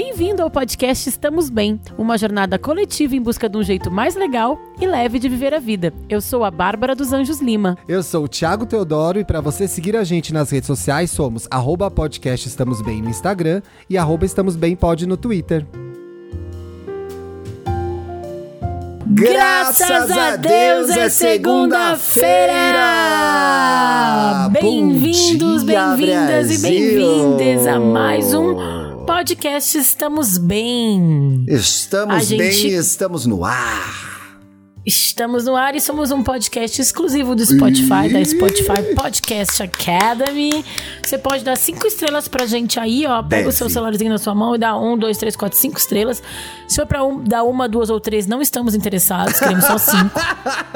Bem-vindo ao podcast Estamos Bem, uma jornada coletiva em busca de um jeito mais legal e leve de viver a vida. Eu sou a Bárbara dos Anjos Lima. Eu sou o Thiago Teodoro e para você seguir a gente nas redes sociais somos arroba podcast Estamos Bem no Instagram e arroba Estamos Bem Pod no Twitter. Graças a Deus é segunda-feira! Bem-vindos, bem-vindas e bem-vindas a mais um podcast Estamos Bem. Estamos gente... bem estamos no ar. Estamos no ar e somos um podcast exclusivo do Spotify, da Spotify Podcast Academy. Você pode dar cinco estrelas pra gente aí, ó. Pega Deve. o seu celularzinho na sua mão e dá um, dois, três, quatro, cinco estrelas. Se for pra um, dar uma, duas ou três, não estamos interessados, queremos só cinco.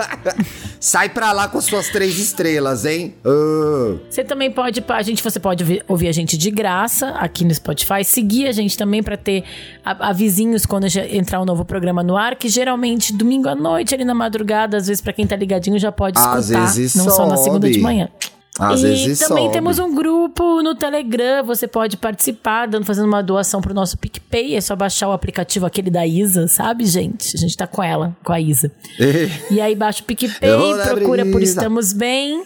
Sai pra lá com as suas três estrelas, hein? Uh. Você também pode, a gente, você pode ouvir, ouvir, a gente de graça aqui no Spotify, seguir a gente também para ter avisinhos quando entrar um novo programa no ar, que geralmente domingo à noite ali na madrugada, às vezes para quem tá ligadinho já pode escutar, às vezes não sobe. só na segunda de manhã. Às e vezes também sobe. temos um grupo no Telegram, você pode participar, dando, fazendo uma doação pro nosso PicPay. É só baixar o aplicativo aquele da Isa, sabe, gente? A gente tá com ela, com a Isa. e aí baixa o PicPay, procura por Estamos Bem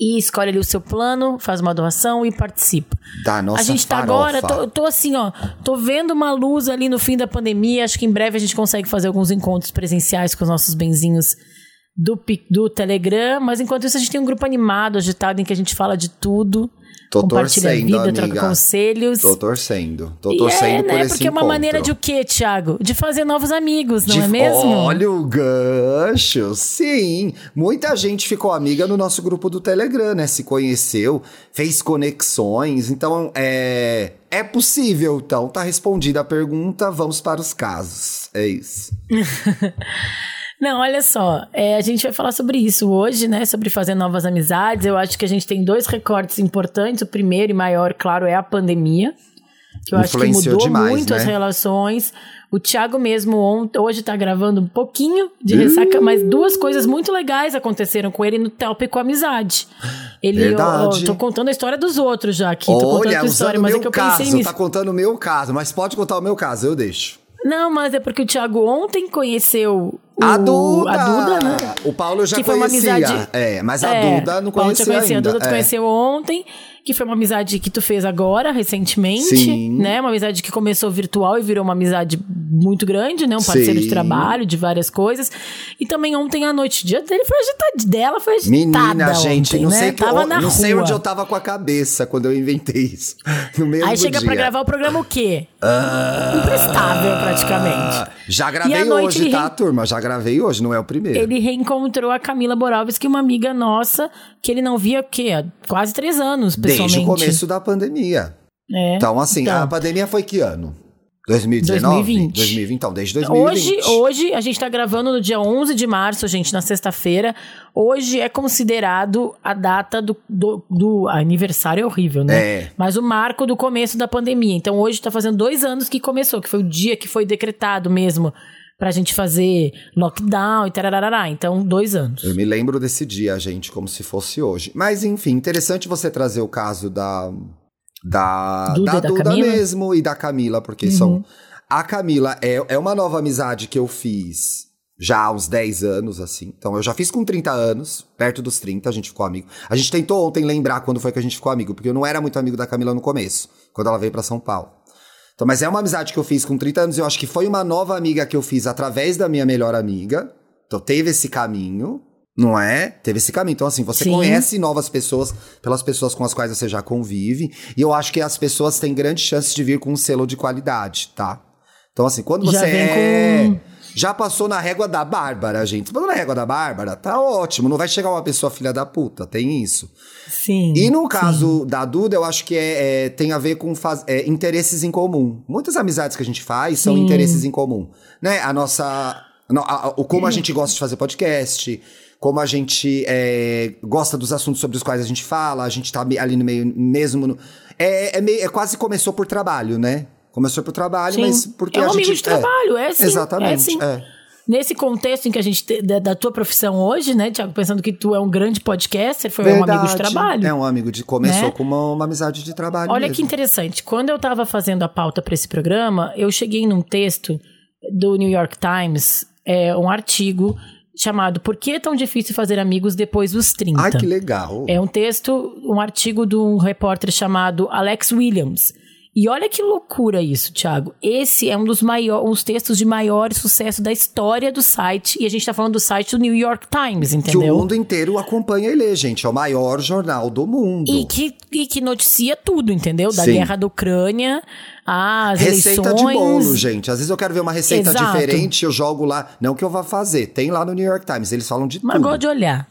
e escolhe ali o seu plano, faz uma doação e participa. Da nossa A gente tá farofa. agora, tô, tô, assim, ó, tô vendo uma luz ali no fim da pandemia. Acho que em breve a gente consegue fazer alguns encontros presenciais com os nossos benzinhos do, do Telegram, mas enquanto isso a gente tem um grupo animado, agitado, em que a gente fala de tudo. Tô compartilha torcendo, vida, amiga. troca conselhos. Tô torcendo. Tô torcendo é, por né? esse Porque é uma maneira de o quê, Thiago? De fazer novos amigos, não de, é mesmo? Olha o gancho, sim. Muita gente ficou amiga no nosso grupo do Telegram, né? Se conheceu, fez conexões. Então, é, é possível. Então, tá respondida a pergunta. Vamos para os casos. É isso. Não, olha só, é, a gente vai falar sobre isso hoje, né? Sobre fazer novas amizades. Eu acho que a gente tem dois recortes importantes. O primeiro e maior, claro, é a pandemia. Que eu acho que mudou demais, muito né? as relações. O Thiago mesmo ontem, hoje tá gravando um pouquinho de ressaca, mas duas coisas muito legais aconteceram com ele no tópico amizade. Ele, Verdade. Eu, tô contando a história dos outros já aqui. Olha, tô contando a história, mas é que eu caso, pensei nisso. Tá contando o meu caso, mas pode contar o meu caso, eu deixo. Não, mas é porque o Thiago ontem conheceu o, a Duda! A Duda, né? O Paulo já que conhecia. Foi uma amizade... É, mas a é, Duda não conhecia, conhecia ainda. A Duda é. conheceu ontem, que foi uma amizade que tu fez agora, recentemente, Sim. né? Uma amizade que começou virtual e virou uma amizade muito grande, né? Um parceiro Sim. de trabalho, de várias coisas. E também ontem à noite, dia dele foi agitado, dela foi agitada Menina, gente, ontem, não, né? sei, tava que, na não rua. sei onde eu tava com a cabeça quando eu inventei isso. No mesmo Aí chega dia. pra gravar o programa o quê? Ah, Imprestável, praticamente. Já gravei hoje, tá, re... turma? Já gravei hoje, não é o primeiro. Ele reencontrou a Camila Borovski, uma amiga nossa, que ele não via o quê? Há quase três anos, pessoalmente. Desde o começo da pandemia. É. Então, assim, então. a pandemia foi que ano? 2019? 2020. 2020. Então, desde 2020. Hoje, hoje a gente está gravando no dia 11 de março, gente, na sexta-feira. Hoje é considerado a data do, do, do aniversário, é horrível, né? É. Mas o marco do começo da pandemia. Então, hoje está fazendo dois anos que começou, que foi o dia que foi decretado mesmo pra gente fazer lockdown e tararará. Então, dois anos. Eu me lembro desse dia, gente, como se fosse hoje. Mas, enfim, interessante você trazer o caso da da Duda, da da Duda Camila? mesmo e da Camila, porque uhum. são. A Camila é, é uma nova amizade que eu fiz já há uns 10 anos, assim. Então eu já fiz com 30 anos, perto dos 30, a gente ficou amigo. A gente tentou ontem lembrar quando foi que a gente ficou amigo, porque eu não era muito amigo da Camila no começo, quando ela veio para São Paulo. Então, mas é uma amizade que eu fiz com 30 anos, eu acho que foi uma nova amiga que eu fiz através da minha melhor amiga. Então teve esse caminho. Não é? Teve esse caminho. Então, assim, você Sim. conhece novas pessoas pelas pessoas com as quais você já convive. E eu acho que as pessoas têm grandes chances de vir com um selo de qualidade, tá? Então, assim, quando você Já vem é. com- Já passou na régua da Bárbara, gente. Passou na régua da Bárbara, tá ótimo. Não vai chegar uma pessoa filha da puta, tem isso. Sim. E no caso da Duda, eu acho que é, é- tem a ver com faz- é, interesses em comum. Muitas amizades que a gente faz são Sim. interesses em comum. Né? A nossa. no- a- a- o como a gente gosta de fazer podcast, como a gente é, gosta dos assuntos sobre os quais a gente fala, a gente tá ali no meio mesmo. no- é, é, meio- é quase começou por trabalho, né? Começou por trabalho, Sim. mas porque é um a gente. amigo de trabalho, é, sim. Exatamente. É, sim. é. nesse contexto em que a gente te, da, da, tua profissão hoje, né, Tiago, pensando que tu é um grande podcaster, foi Verdade. um amigo de trabalho. É um amigo de começou né? com uma, uma, amizade de trabalho. Olha mesmo. que interessante. Quando eu estava fazendo a pauta para esse programa, eu cheguei num texto do New York Times, é, um artigo chamado Por que é tão difícil fazer amigos depois dos 30? Ai, que legal. É um texto, um artigo de um repórter chamado Alex Williams. E olha que loucura isso, Thiago. Esse é um dos maiores, uns textos de maior sucesso da história do site. E a gente tá falando do site do New York Times, entendeu? Que o mundo inteiro acompanha e lê, gente. É o maior jornal do mundo. E que, e que noticia tudo, entendeu? Da Sim. guerra da Ucrânia as receita eleições. de bolo, gente. Às vezes eu quero ver uma receita Exato. diferente, eu jogo lá. Não que eu vá fazer. Tem lá no New York Times, eles falam de Mas tudo. Mas gosto de olhar.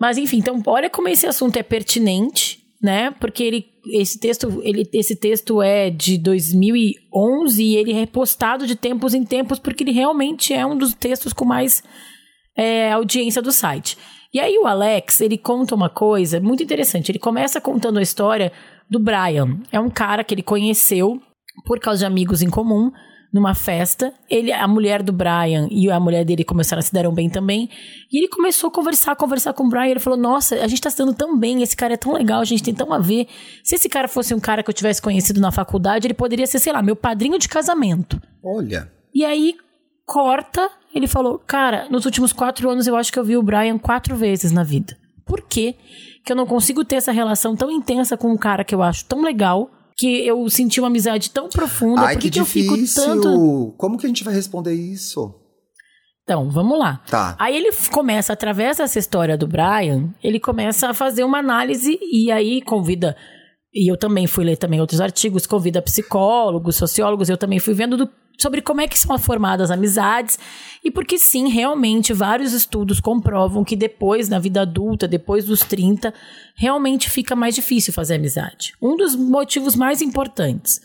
Mas enfim, então olha como esse assunto é pertinente né? Porque ele, esse texto, ele, esse texto é de 2011 e ele é repostado de tempos em tempos porque ele realmente é um dos textos com mais é, audiência do site. E aí o Alex, ele conta uma coisa muito interessante. Ele começa contando a história do Brian. É um cara que ele conheceu por causa de amigos em comum numa festa. Ele, a mulher do Brian e a mulher dele começaram a se deram bem também. E ele começou a conversar, conversar com o Brian. Ele falou: Nossa, a gente tá se dando tão bem, esse cara é tão legal, a gente tem tão a ver. Se esse cara fosse um cara que eu tivesse conhecido na faculdade, ele poderia ser, sei lá, meu padrinho de casamento. Olha. E aí, corta, ele falou: Cara, nos últimos quatro anos eu acho que eu vi o Brian quatro vezes na vida. Por quê? Que eu não consigo ter essa relação tão intensa com um cara que eu acho tão legal que eu senti uma amizade tão profunda. Ai, que, que difícil. eu fico tanto. Como que a gente vai responder isso? Então, vamos lá. Tá. Aí ele começa, através dessa história do Brian, ele começa a fazer uma análise e aí convida. E eu também fui ler também outros artigos, convida psicólogos, sociólogos, eu também fui vendo do sobre como é que são formadas amizades e porque sim, realmente vários estudos comprovam que depois na vida adulta, depois dos 30, realmente fica mais difícil fazer amizade. Um dos motivos mais importantes.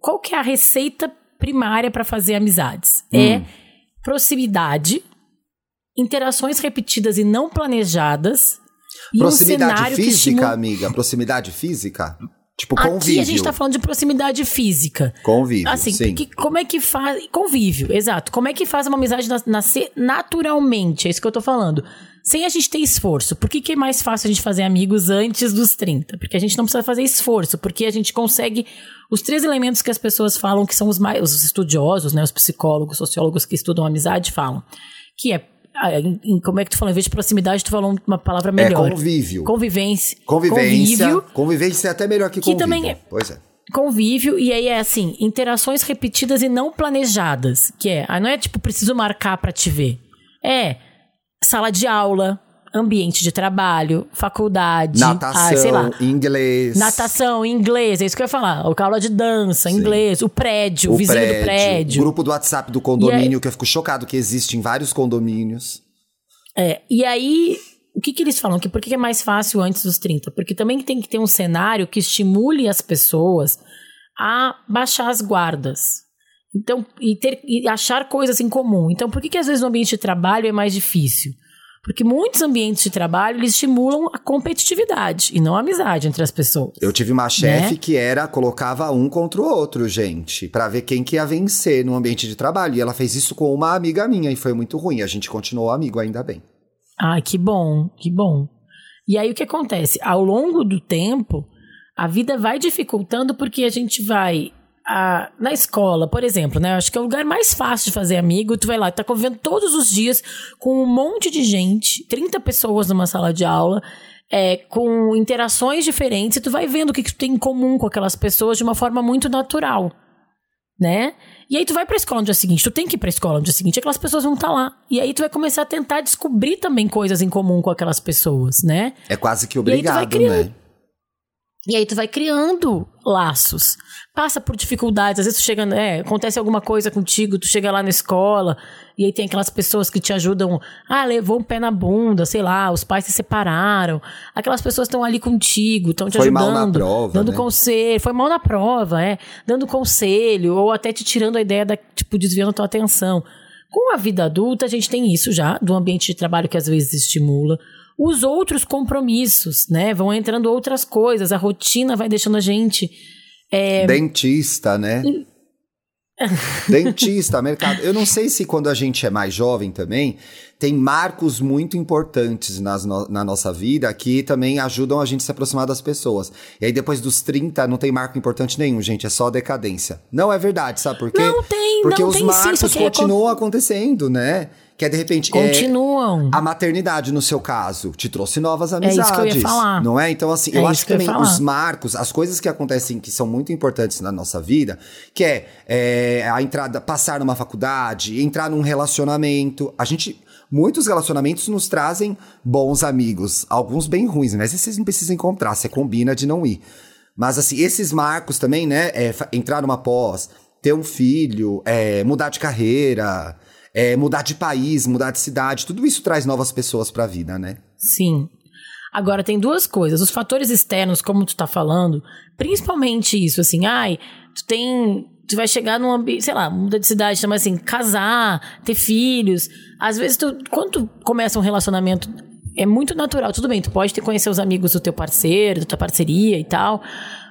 Qual que é a receita primária para fazer amizades? Hum. É proximidade, interações repetidas e não planejadas. Proximidade um física, amiga? Proximidade física? Tipo, convívio. Aqui a gente tá falando de proximidade física. Convívio, assim, sim. Porque como é que faz... Convívio, exato. Como é que faz uma amizade nascer naturalmente? É isso que eu tô falando. Sem a gente ter esforço. Por que, que é mais fácil a gente fazer amigos antes dos 30? Porque a gente não precisa fazer esforço. Porque a gente consegue... Os três elementos que as pessoas falam que são os mais... Os estudiosos, né? Os psicólogos, sociólogos que estudam amizade falam. Que é como é que tu falou? Em vez de proximidade, tu falou uma palavra melhor. É convívio. Convivência. Convivência. Convívio, convivência é até melhor que, que convívio. também é. Pois é. Convívio, e aí é assim, interações repetidas e não planejadas. Que é, ah, não é tipo, preciso marcar para te ver. É sala de aula, ambiente de trabalho, faculdade, natação, ah, sei lá, inglês. Natação, inglês, é isso que eu ia falar. O aula de dança, Sim. inglês, o prédio, o, vizinho prédio, do prédio. O grupo do WhatsApp do condomínio, é... que eu fico chocado que existe em vários condomínios. É, e aí, o que, que eles falam? Que por que é mais fácil antes dos 30? Porque também tem que ter um cenário que estimule as pessoas a baixar as guardas. Então, e, ter, e achar coisas em comum. Então, por que, que às vezes no ambiente de trabalho é mais difícil? Porque muitos ambientes de trabalho eles estimulam a competitividade e não a amizade entre as pessoas. Eu tive uma chefe né? que era colocava um contra o outro, gente, para ver quem que ia vencer no ambiente de trabalho. E ela fez isso com uma amiga minha e foi muito ruim. A gente continuou amigo ainda bem. Ah, que bom, que bom. E aí o que acontece? Ao longo do tempo, a vida vai dificultando porque a gente vai a, na escola, por exemplo, né? Acho que é o lugar mais fácil de fazer amigo. Tu vai lá, tu tá convivendo todos os dias com um monte de gente, 30 pessoas numa sala de aula, é, com interações diferentes, e tu vai vendo o que, que tu tem em comum com aquelas pessoas de uma forma muito natural, né? E aí tu vai pra escola no dia seguinte, tu tem que ir pra escola no dia seguinte, aquelas pessoas vão estar tá lá. E aí tu vai começar a tentar descobrir também coisas em comum com aquelas pessoas, né? É quase que obrigado, né? E aí tu vai criando laços. Passa por dificuldades, às vezes tu chega, é, acontece alguma coisa contigo, tu chega lá na escola, e aí tem aquelas pessoas que te ajudam, ah, levou um pé na bunda, sei lá, os pais se separaram. Aquelas pessoas estão ali contigo, estão te foi ajudando, mal na prova, dando né? conselho, foi mal na prova, é, dando conselho ou até te tirando a ideia da, tipo, desviando a tua atenção. Com a vida adulta, a gente tem isso já, do ambiente de trabalho que às vezes estimula os outros compromissos, né? Vão entrando outras coisas, a rotina vai deixando a gente. É, Dentista, né? Dentista, mercado. Eu não sei se quando a gente é mais jovem também, tem marcos muito importantes nas no, na nossa vida que também ajudam a gente a se aproximar das pessoas. E aí depois dos 30 não tem marco importante nenhum, gente, é só decadência. Não é verdade, sabe por quê? Não tem, Porque não os tem marcos sim, é continuam acontecendo, né? Que é de repente. é, Continuam. a maternidade, no seu caso, te trouxe novas É amizades. isso que eu ia falar. Não é? Então, assim, É eu acho que que eu também os marcos, as coisas que acontecem que são muito importantes na nossa vida, que é, é, a entrada, passar numa faculdade, entrar num relacionamento. A gente. Muitos relacionamentos nos trazem bons amigos, alguns bem ruins, né? Vocês não precisam encontrar, você combina de não ir. Mas, assim, esses marcos também, né? É, entrar numa pós, ter um filho, é, mudar de carreira, é, mudar de país, mudar de cidade, tudo isso traz novas pessoas pra vida, né? Sim. Agora tem duas coisas. Os fatores externos, como tu tá falando, principalmente isso, assim, ai, tu tem. Tu vai chegar num ambiente, sei lá, muda de cidade, mas assim, casar, ter filhos. Às vezes, tu, quando tu começa um relacionamento, é muito natural. Tudo bem, tu pode ter conhecer os amigos do teu parceiro, da tua parceria e tal.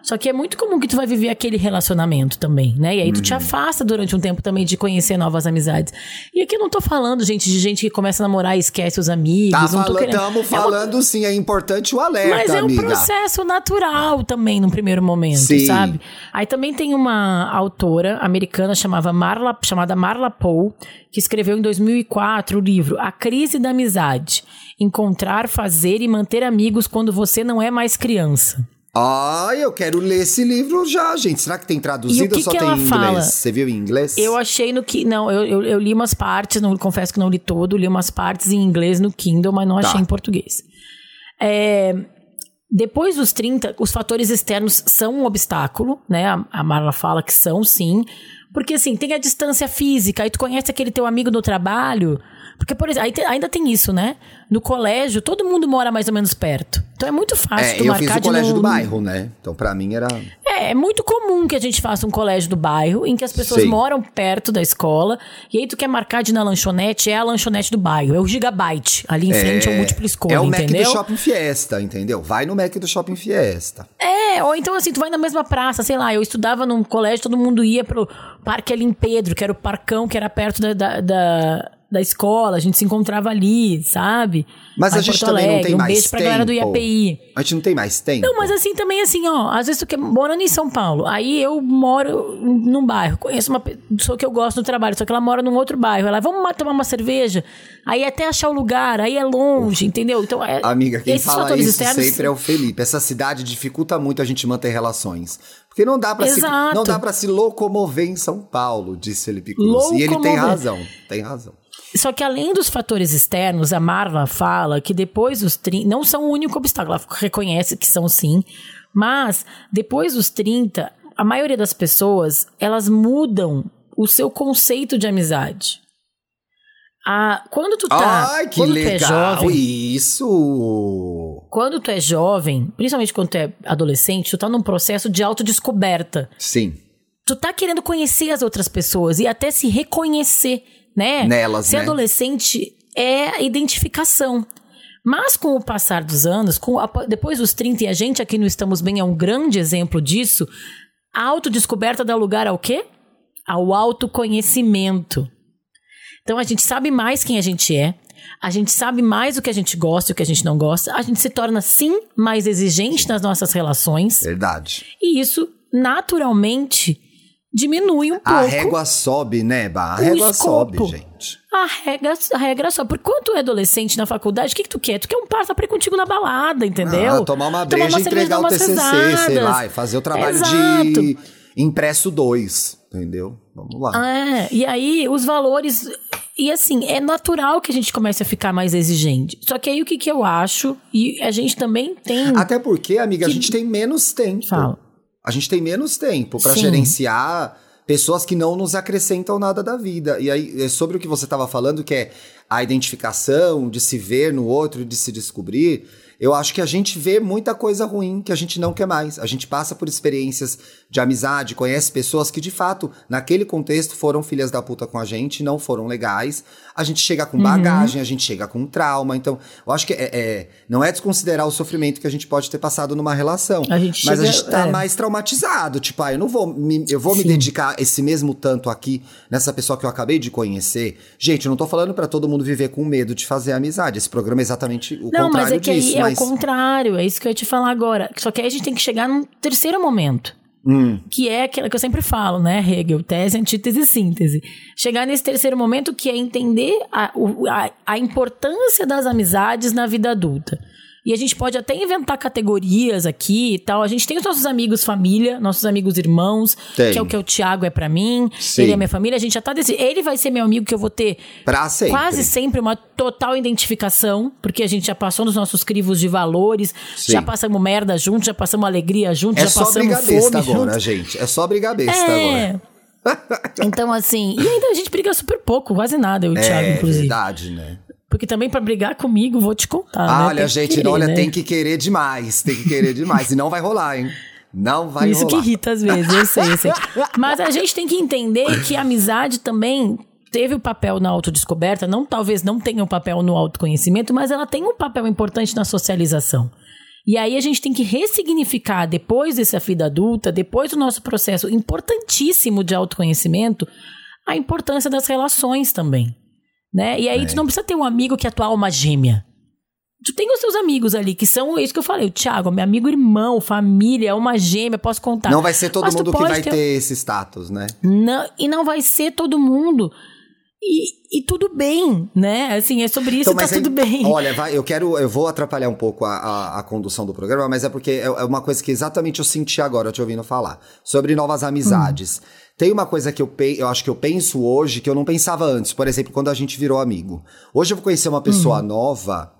Só que é muito comum que tu vai viver aquele relacionamento também, né? E aí tu te afasta durante um tempo também de conhecer novas amizades. E aqui eu não tô falando, gente, de gente que começa a namorar e esquece os amigos. Tá falando, tamo É uma- falando sim, é importante o alerta, mas é um amiga. processo natural também, num primeiro momento, Sim. sabe? Aí também tem uma autora americana chamava Marla, chamada Marla Poe, que escreveu em 2004 o livro A Crise da Amizade. Encontrar, fazer e manter amigos quando você não é mais criança. Ai, eu quero ler esse livro já, gente. Será que tem traduzido que ou só que tem em inglês? fala? Você viu em inglês? Eu achei no que. Não, eu, eu, eu li umas partes, não confesso que não li todo, li umas partes em inglês no Kindle, mas não Tá. achei em português. É, depois dos 30, os fatores externos são um obstáculo, né? A, a Marla fala que são, sim. Porque, assim, tem a distância física, aí tu conhece aquele teu amigo do trabalho. Porque, por exemplo, te- ainda tem isso, né? No colégio, todo mundo mora mais ou menos perto. Então é muito fácil É, tu eu fiz o colégio não- do bairro, né? Então pra mim era... é, é muito comum que a gente faça um colégio do bairro em que as pessoas Sim. moram perto da escola e aí tu quer marcar de ir na lanchonete, é a lanchonete do bairro, é o Gigabyte. Ali em frente é o múltipla escolha, É o Mac entendeu? do Shopping Fiesta, entendeu? Vai no Mac do Shopping Fiesta. É, ou então assim, tu vai na mesma praça, sei lá, eu estudava num colégio, todo mundo ia pro Parque ali em Pedro, que era o parcão que era perto da, da, da, da escola, a gente se encontrava ali, sabe? Mas Lá a gente Porto também não tem um mais beijo pra tempo. galera do IAPI. A gente não tem mais tempo. Não, mas assim também assim, ó, às vezes tu quer morando em São Paulo, aí eu moro num bairro, conheço uma pessoa que eu gosto do trabalho, só que ela mora num outro bairro, ela vamos tomar uma cerveja, aí até achar o lugar, aí é longe, entendeu? Então, é, Amiga, quem fala isso externos sempre é o Felipe. Essa cidade dificulta muito a gente manter relações. Porque não dá pra se não dá para se locomover em São Paulo, disse Felipe Cruz. E ele tem razão, tem razão. Só que além dos fatores externos, a Marla fala que depois dos 30, não são o único obstáculo, ela reconhece que são sim, mas depois dos 30, a maioria das pessoas, elas mudam o seu conceito de amizade. Ah, quando tu tá, Ai, que quando tu é legal jovem, isso! quando tu é jovem, principalmente quando tu é adolescente, tu tá num processo de autodescoberta. Sim. tu tá querendo conhecer as outras pessoas e até se reconhecer, né? Nelas, Ser né? adolescente é a identificação. Mas com o passar dos anos, com a- depois dos 30, e a gente aqui no Estamos Bem é um grande exemplo disso, a autodescoberta dá lugar ao quê? Ao autoconhecimento. Então a gente sabe mais quem a gente é, a gente sabe mais o que a gente gosta e o que a gente não gosta, a gente se torna sim mais exigente nas nossas relações, Verdade. e isso naturalmente diminui um pouco A régua sobe, né, Bah? A régua escopo. sobe, gente. a regra, a regra só. Porque quando tu é adolescente na faculdade, o que, que tu quer? Tu quer um passa pra ir contigo na balada, entendeu? Ah, tomar uma breja e entregar o TCC, sei lá, e fazer o trabalho Exato. de impresso 2, entendeu? Vamos lá. É, e aí os valores. E assim, é natural que a gente comece a ficar mais exigente. Só que aí o que, que eu acho, e a gente também tem. Até porque, amiga, a Que- gente tem menos tempo. Fala. A gente tem menos tempo Sim. gerenciar pessoas que não nos acrescentam nada da vida. E aí, é sobre o que você estava falando, que é a identificação, de se ver no outro, de se descobrir. Eu acho que a gente vê muita coisa ruim que a gente não quer mais. A gente passa por experiências de amizade, conhece pessoas que de fato, naquele contexto, foram filhas da puta com a gente, não foram legais. A gente chega com bagagem, uhum. a gente chega com trauma. Então, eu acho que é, é, não é desconsiderar o sofrimento que a gente pode ter passado numa relação. A mas chega, a gente tá é. mais traumatizado. Tipo, ah, eu não vou me, eu vou me dedicar esse mesmo tanto aqui nessa pessoa que eu acabei de conhecer. Gente, eu não tô falando para todo mundo viver com medo de fazer amizade. Esse programa é exatamente o não, contrário disso. Não, mas é que disso, aí mas... é o contrário. É isso que eu ia te falar agora. Só que aí a gente tem que chegar num terceiro momento. Hum. Que é aquela que eu sempre falo, né, Hegel? Tese, antítese e síntese. Chegar nesse terceiro momento que é entender a, a, a importância das amizades na vida adulta. E a gente pode até inventar categorias aqui e tal. A gente tem os nossos amigos família, nossos amigos irmãos, tem. que é o que o Thiago é para mim. Sim. Ele é minha família. A gente já tá decidindo. Ele vai ser meu amigo que eu vou ter pra sempre. quase sempre uma total identificação, porque a gente já passou nos nossos crivos de valores, Sim. já passamos merda junto, já passamos alegria junto, é já passamos fome agora, junto. gente. É só brigar besta é. agora. então, assim, e ainda a gente briga super pouco, quase nada, eu e o é, Thiago, inclusive. É verdade, né? Porque também para brigar comigo, vou te contar. Ah, né? olha, gente, querer, olha, né? tem que querer demais. Tem que querer demais. e não vai rolar, hein? Não vai Isso rolar. Isso que irrita às vezes, eu sei, eu sei. Mas a gente tem que entender que a amizade também teve o papel na autodescoberta, não talvez não tenha o um papel no autoconhecimento, mas ela tem um papel importante na socialização. E aí a gente tem que ressignificar depois dessa vida adulta, depois do nosso processo importantíssimo de autoconhecimento, a importância das relações também né? E aí é. tu não precisa ter um amigo que é tua alma gêmea. Tu tem os seus amigos ali, que são isso que eu falei, o Thiago, meu amigo irmão, família, uma gêmea, posso contar. Não vai ser todo Mas mundo que vai ter... ter esse status, né? Não, e não vai ser todo mundo. E, e, tudo bem, né? Assim, é sobre isso, então, tá tudo bem. Olha, vai, eu quero, eu vou atrapalhar um pouco a, a, a, condução do programa, mas é porque é, é uma coisa que exatamente eu senti agora, te ouvindo falar, sobre novas amizades. Hum. Tem uma coisa que eu, eu acho que eu penso hoje que eu não pensava antes. Por exemplo, quando a gente virou amigo. Hoje eu vou conhecer uma pessoa uhum. nova.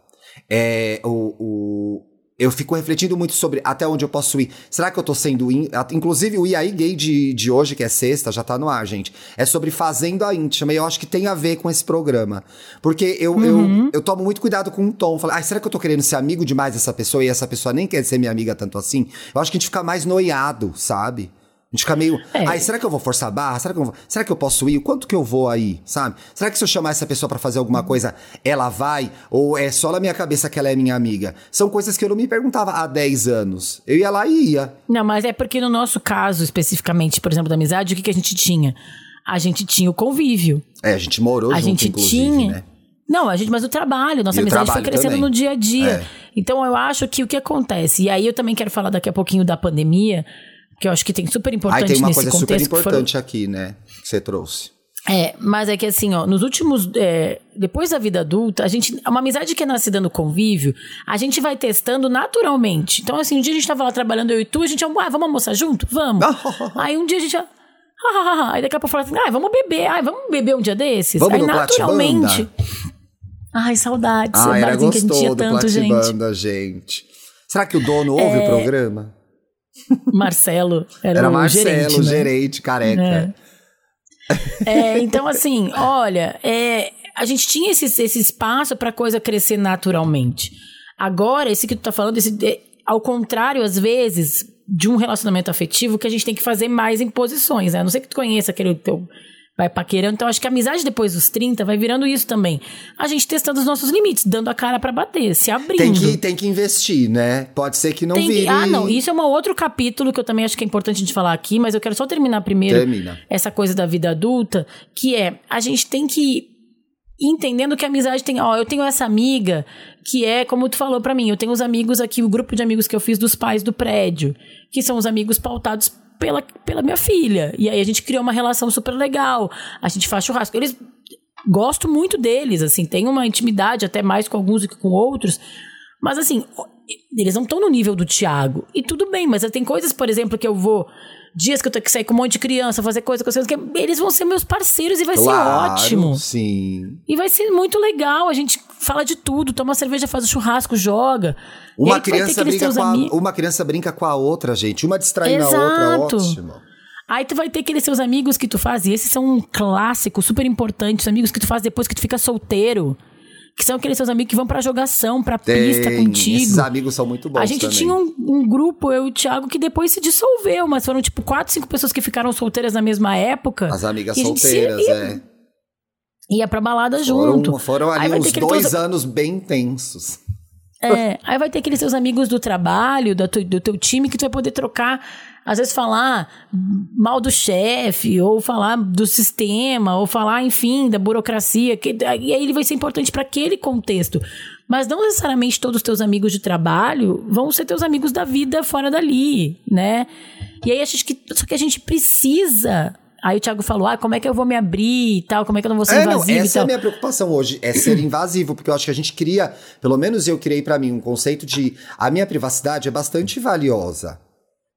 É, o, o, eu fico refletindo muito sobre até onde eu posso ir. Será que eu tô sendo. In... Inclusive, o IAI Gay de, de hoje, que é sexta, já tá no ar, gente. É sobre fazendo a íntima. E eu acho que tem a ver com esse programa. Porque eu, uhum. eu, eu tomo muito cuidado com o tom. Falo, ah, será que eu tô querendo ser amigo demais dessa pessoa e essa pessoa nem quer ser minha amiga tanto assim? Eu acho que a gente fica mais noiado, sabe? A gente fica meio. É. Ai, será que eu vou forçar a barra? Será que, eu vou... será que eu posso ir? O quanto que eu vou aí? Sabe? Será que se eu chamar essa pessoa para fazer alguma coisa, ela vai? Ou é só na minha cabeça que ela é minha amiga? São coisas que eu não me perguntava há 10 anos. Eu ia lá e ia. Não, mas é porque no nosso caso, especificamente, por exemplo, da amizade, o que, que a gente tinha? A gente tinha o convívio. É, a gente morou a junto, gente tinha. Né? Não, a gente, mas o trabalho, nossa e amizade foi crescendo também. no dia a dia. É. Então eu acho que o que acontece, e aí eu também quero falar daqui a pouquinho da pandemia, que eu acho que tem super importante Aí tem uma coisa super importante foram... aqui, né? Que você trouxe. É, mas é que assim, ó, nos últimos. É, depois da vida adulta, a gente. Uma amizade que é nascida no convívio, a gente vai testando naturalmente. Então, assim, um dia a gente tava lá trabalhando, eu e tu, a gente, ah, vamos almoçar junto? Vamos. Aí um dia a gente. Ah, aí daqui a pouco fala assim, ah, vamos beber, ah, vamos beber um dia desses. Vamos aí naturalmente. Ai, saudades. Ah, era gostoso que a gente tinha tanto, gente. gente. Será que o dono ouve é... o programa? Marcelo era, era Marcelo, gerente, né? gerente careca. É. é. então, assim, olha, é, a gente tinha esse, esse espaço para coisa crescer naturalmente. Agora, esse que tu tá falando, esse, é, ao contrário, às vezes, de um relacionamento afetivo, que a gente tem que fazer mais imposições, né? A não sei que tu conheça aquele teu vai paquerando. Então, acho que a amizade depois dos 30 vai virando isso também. A gente testando os nossos limites, dando a cara para bater, se abrindo. Tem que, tem que investir, né? Pode ser que não tem vire... Que, ah, não. Isso é um outro capítulo que eu também acho que é importante a gente falar aqui, mas eu quero só terminar primeiro Termina. essa coisa da vida adulta, que é, a gente tem que entendendo que a amizade tem, ó, eu tenho essa amiga que é, como tu falou para mim, eu tenho os amigos aqui, o grupo de amigos que eu fiz dos pais do prédio, que são os amigos pautados pela, pela minha filha. E aí a gente criou uma relação super legal. A gente faz churrasco. Eles gosto muito deles, assim, tem uma intimidade até mais com alguns do que com outros. Mas assim, eles não estão no nível do Thiago. E tudo bem, mas tem coisas, por exemplo, que eu vou dias que eu tenho que sair com um monte de criança, fazer coisa com vocês, que eles vão ser meus parceiros e vai claro, ser ótimo. Sim. E vai ser muito legal. A gente fala de tudo, toma cerveja, faz o churrasco, joga. Uma criança, brinca com a, uma criança brinca com a outra, gente. Uma distraindo Exato. a outra, ótimo. Aí tu vai ter aqueles seus amigos que tu faz, e esses são um clássico, super importantes, amigos que tu faz depois que tu fica solteiro que são aqueles seus amigos que vão pra jogação, pra Tem, pista contigo. Esses amigos são muito bons A gente também. tinha um, um grupo, eu e o Thiago, que depois se dissolveu, mas foram tipo quatro, cinco pessoas que ficaram solteiras na mesma época. As amigas se- solteiras, ia- é. Ia pra balada junto. Foram, foram Aí ali uns dois anos bem tensos. É, aí vai ter aqueles seus amigos do trabalho, da tu- do teu time, que tu vai poder trocar, às vezes falar mal do chefe, ou falar do sistema, ou falar, enfim, da burocracia. Que, e aí ele vai ser importante para aquele contexto. Mas não necessariamente todos os teus amigos de trabalho vão ser teus amigos da vida fora dali, né? E aí acho que só que a gente precisa. Aí o Thiago falou: ah, como é que eu vou me abrir e tal, como é que eu não vou ser É, não, invasivo e essa é a minha preocupação hoje, é ser invasivo, porque eu acho que a gente cria, pelo menos eu criei pra mim um conceito de a minha privacidade é bastante valiosa.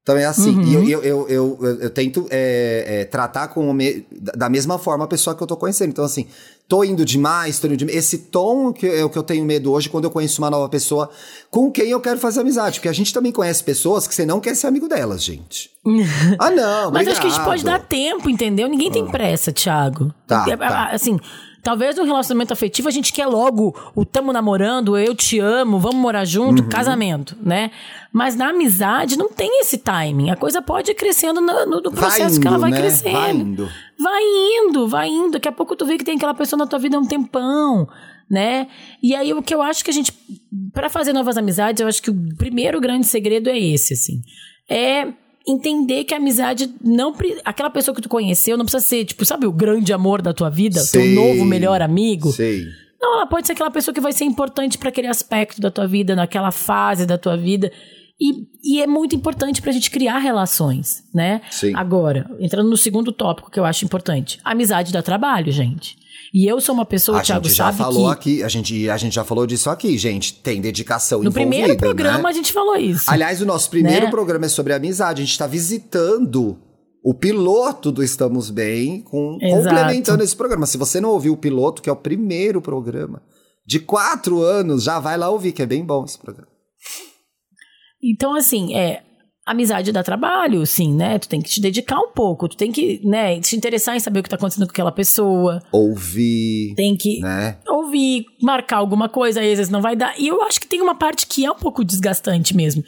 Então é assim, Uhum. e eu, eu, eu, eu, eu- eu tento é, é, tratar com o me- da mesma forma a pessoa que eu tô conhecendo. Então, assim, tô indo demais, tô indo demais. Esse tom que é o que eu tenho medo hoje quando eu conheço uma nova pessoa com quem eu quero fazer amizade. Porque a gente também conhece pessoas que você não quer ser amigo delas, gente. ah, não, Mas acho que a gente pode dar tempo, entendeu? Ninguém tem pressa, Thiago. Tá, tá. Assim, talvez no relacionamento afetivo a gente quer logo o tamo namorando, eu te amo, vamos morar junto, Uhum. casamento, né? Mas na amizade não tem esse timing. A coisa pode ir crescendo no, no- no processo indo, que ela vai né? crescendo. Vai indo. Vai indo, vai indo. Daqui a pouco tu vê que tem aquela pessoa na tua vida há um tempão, né? E aí o que eu acho que a gente, Pra fazer novas amizades, eu acho que o primeiro grande segredo é esse, assim. É entender que a amizade não. Aquela pessoa que tu conheceu não precisa ser, tipo, sabe, o grande amor da tua vida, o teu Sei. novo melhor amigo. Sei. Não, ela pode ser aquela pessoa que vai ser importante para aquele aspecto da tua vida, naquela fase da tua vida. E, e é muito importante pra gente criar relações, né? Sim. Agora, entrando no segundo tópico que eu acho importante. Amizade dá trabalho, gente. E eu sou uma pessoa, A o Thiago gente já sabe falou que aqui, a gente, a gente já falou disso aqui, gente. Tem dedicação no envolvida, primeiro programa né? a gente falou isso. Aliás, o nosso primeiro Né? programa é sobre amizade. A gente está visitando o piloto do Estamos Bem, com, Exato. complementando esse programa. Se você não ouviu o piloto, que é o primeiro programa de quatro anos, já vai lá ouvir, que é bem bom esse programa. Então, assim, é. Amizade dá trabalho, sim, né? Tu tem que te dedicar um pouco, tu tem que, né, te interessar em saber o que tá acontecendo com aquela pessoa, Ouvir, tem que né? ouvir, marcar alguma coisa, aí às vezes não vai dar. E eu acho que tem uma parte que é um pouco desgastante mesmo.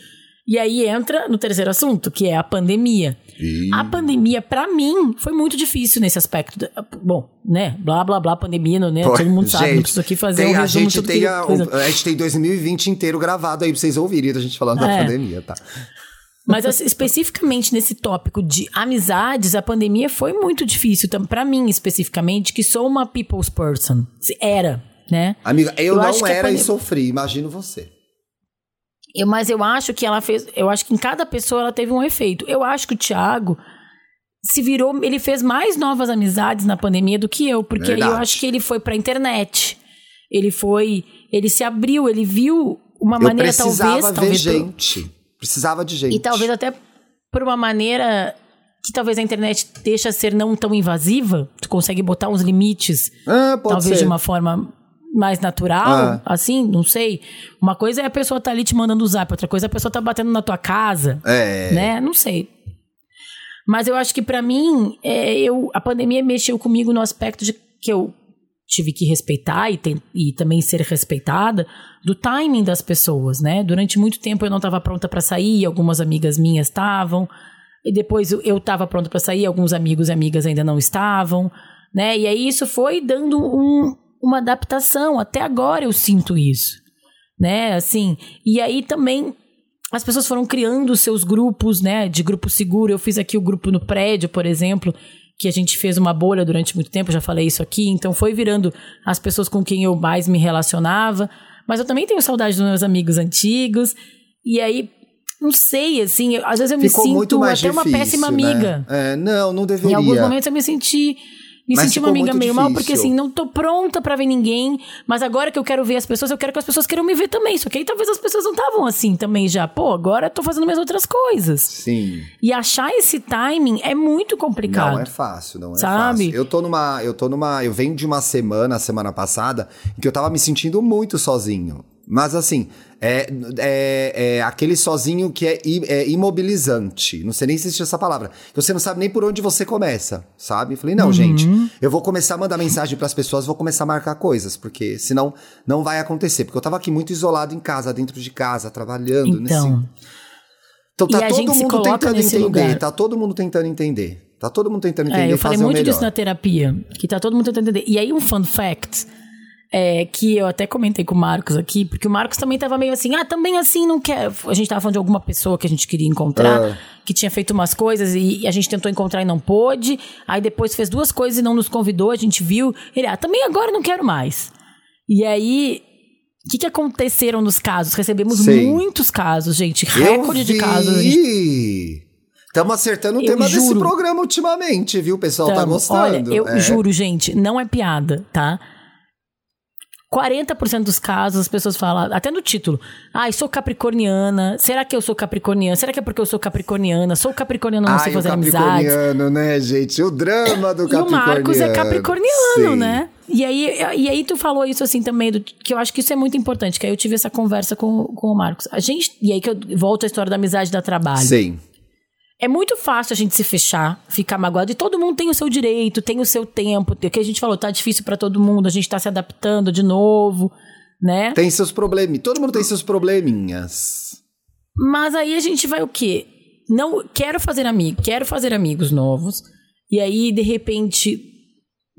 E aí entra no terceiro assunto, que é a pandemia. E- A pandemia, pra mim, foi muito difícil nesse aspecto. da- Bom, né? Blá, blá, blá, pandemia, né? Pô, Todo mundo sabe, não gente, preciso aqui fazer tem- um a resumo gente tudo tem que a, coisa. a gente tem 2020 inteiro gravado aí pra vocês ouvirem a gente falando da É. pandemia, tá? Mas assim, especificamente nesse tópico de amizades, a pandemia foi muito difícil tam- pra mim especificamente, que sou uma people's person. Era, né? Amiga, eu, Eu não era e pandemia- sofri, imagino você. Eu, mas eu acho que ela fez. Eu acho que em cada pessoa ela teve um efeito. Eu acho que o Thiago se virou. Ele fez mais novas amizades na pandemia do que eu, porque aí eu acho que ele foi pra internet. Ele foi. Ele se abriu, ele viu uma eu maneira, talvez. ver talvez gente. Precisava de gente. E talvez até por uma maneira que talvez a internet deixa ser não tão invasiva. Tu consegue botar uns limites, Ah, pode talvez ser. de uma forma mais natural, Ah. assim, não sei. Uma coisa é a pessoa tá ali te mandando zap, outra coisa é a pessoa tá batendo na tua casa, É. né? Não sei. Mas eu acho que pra mim, é, eu, a pandemia mexeu comigo no aspecto de que eu tive que respeitar e, e também ser respeitada do timing das pessoas, né? Durante muito tempo eu não estava pronta para sair, algumas amigas minhas estavam, e depois eu- eu estava pronta para sair, alguns amigos e amigas ainda não estavam, né? E aí isso foi dando um- uma adaptação. Até agora eu sinto isso, né? Assim, e aí também as pessoas foram criando seus grupos, né, de grupo seguro. Eu fiz aqui o grupo no prédio, por exemplo, que a gente fez uma bolha durante muito tempo, já falei isso aqui, então foi virando as pessoas com quem eu mais me relacionava. Mas eu também tenho saudade dos meus amigos antigos. E aí, não sei, assim, às vezes eu me Ficou sinto muito mais até uma difícil, péssima né? amiga. É, não, não deveria. Em alguns momentos eu me senti. Me Mas senti uma amiga meio mal, porque difícil. assim, não tô pronta pra ver ninguém, mas agora que eu quero ver as pessoas, eu quero que as pessoas queiram me ver também. Só que aí talvez as pessoas não estavam assim também já. Pô, agora eu tô fazendo minhas outras coisas. Sim. E achar esse timing é muito complicado. Não é fácil, não é Sabe? fácil. Eu tô numa, eu tô numa, eu venho de uma semana, semana passada, em que eu tava me sentindo muito sozinho. Mas assim, é, é, é aquele sozinho que é, é imobilizante. Não sei nem se existe essa palavra. Que Você não sabe nem por onde você começa, sabe? Falei, não, gente, eu vou começar a mandar mensagem pras pessoas, vou começar a marcar coisas, porque senão não vai acontecer. Porque eu tava aqui muito isolado em casa, dentro de casa, trabalhando. nesse... Então, Então tá E a todo mundo tentando entender. lugar. Tá todo mundo tentando entender. Tá todo mundo tentando entender é, e eu falei muito disso na terapia, que tá todo mundo tentando entender. E aí um fun fact, é, que eu até comentei com o Marcos aqui, porque o Marcos também tava meio assim, ah, também assim, não quer. A gente tava falando de alguma pessoa que a gente queria encontrar, Ah. que tinha feito umas coisas e a gente tentou encontrar e não pôde. Aí depois fez duas coisas e não nos convidou, a gente viu. Ele, ah, também agora não quero mais. E aí. O que, que aconteceram nos casos? Recebemos Sim. muitos casos, gente. Recorde de casos. gente Estamos acertando o Eu tema desse juro. programa ultimamente, viu? O pessoal tá Tamo. gostando. Olha, eu É. juro, gente, não é piada, tá? 40% dos casos as pessoas falam, até no título, ai, sou capricorniana, será que eu sou capricorniana? Será que é porque eu sou capricorniana? Sou capricorniana, não sei Ai, o fazer amizades. capricorniano, né, gente? O drama do E o capricorniano. Marcos é capricorniano, Sim. né? E aí, e aí tu falou isso assim também, do- que eu acho que isso é muito importante, que aí eu tive essa conversa com, com o Marcos. A gente, e aí que eu volto à história da amizade da trabalho. Sim. É muito fácil a gente se fechar, ficar magoado. E todo mundo tem o seu direito, tem o seu tempo. O que a gente falou, tá difícil pra todo mundo, a gente tá se adaptando de novo, né? Tem seus problemas. Todo mundo tem seus probleminhas. Mas aí a gente vai o quê? Não quero fazer amigo, quero fazer amigos novos. E aí, de repente,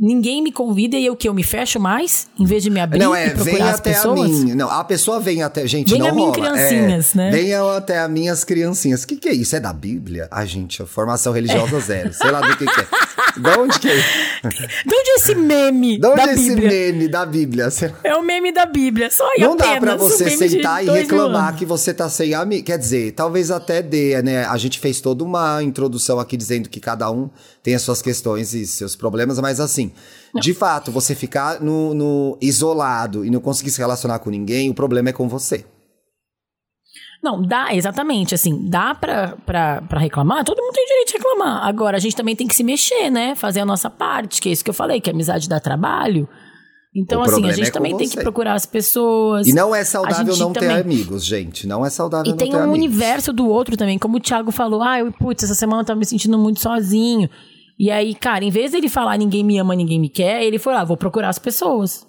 ninguém me convida e eu que eu me fecho mais, em vez de me abrir não, e é, vem procurar as até a pessoas. mim. Não, a pessoa vem até. Gente, Vem não a mim, rola. criancinhas, é, né? Venham até a minhas criancinhas. O que, que é isso? É da Bíblia? Ai, gente, a formação religiosa zero. Sei lá do que, que é. Da onde que é? De onde é esse meme Da onde da é esse Bíblia? meme da Bíblia? É o meme da Bíblia, só e Não dá apenas. pra um você de sentar e reclamar que você tá sem amigo. Quer dizer, talvez até dê, né? A gente fez toda uma introdução aqui dizendo que cada um tem as suas questões e seus problemas, mas assim, de fato, você ficar no, no isolado e não conseguir se relacionar com ninguém, o problema é com você. Não, dá, exatamente, assim, dá pra, pra, pra reclamar, todo mundo tem direito de reclamar. Agora, a gente também tem que se mexer, né? Fazer a nossa parte, que é isso que eu falei, que amizade dá trabalho. Então, O assim, a gente é também tem você. que procurar as pessoas. E não é saudável não ter também- amigos, gente. Não é saudável E não tem ter um amigos. universo do outro também, como o Thiago falou, ah, eu, putz, essa semana eu tava me sentindo muito sozinho. E aí, cara, em vez dele falar ninguém me ama, ninguém me quer, ele foi lá, vou procurar as pessoas,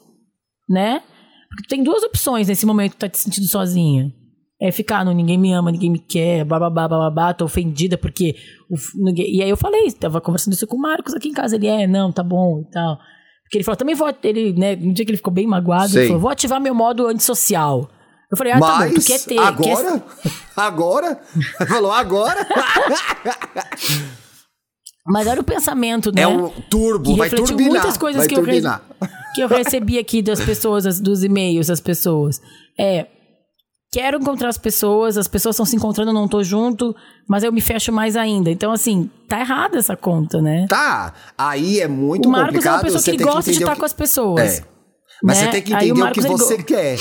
né? Porque tem duas opções nesse momento que tu tá te sentindo sozinha. É ficar no ninguém me ama, ninguém me quer, bababá, bababá, tô ofendida porque... ninguém- E aí eu falei, tava conversando isso com o Marcos aqui em casa, ele é, não, tá bom e tal. Porque ele falou, também vou, ele, né, um dia que ele ficou bem magoado, Sei. ele falou, vou ativar meu modo antissocial. Eu falei, ah, tá bom, tu Mas quer ter... quer- agora? Agora? Falou agora? Mas era o pensamento, né? É um turbo, que vai turbinar. muitas coisas que eu, re- que eu recebi aqui das pessoas, dos e-mails das pessoas. É, quero encontrar as pessoas, as pessoas estão se encontrando, eu não tô junto, mas eu me fecho mais ainda. Então, assim, tá errada essa conta, né? Tá, aí é muito o Marcos é complicado. uma pessoa que gosta de entender o estar que- com as pessoas. É. Mas né? você tem que o entender o, Marcos, que ele você go- quer.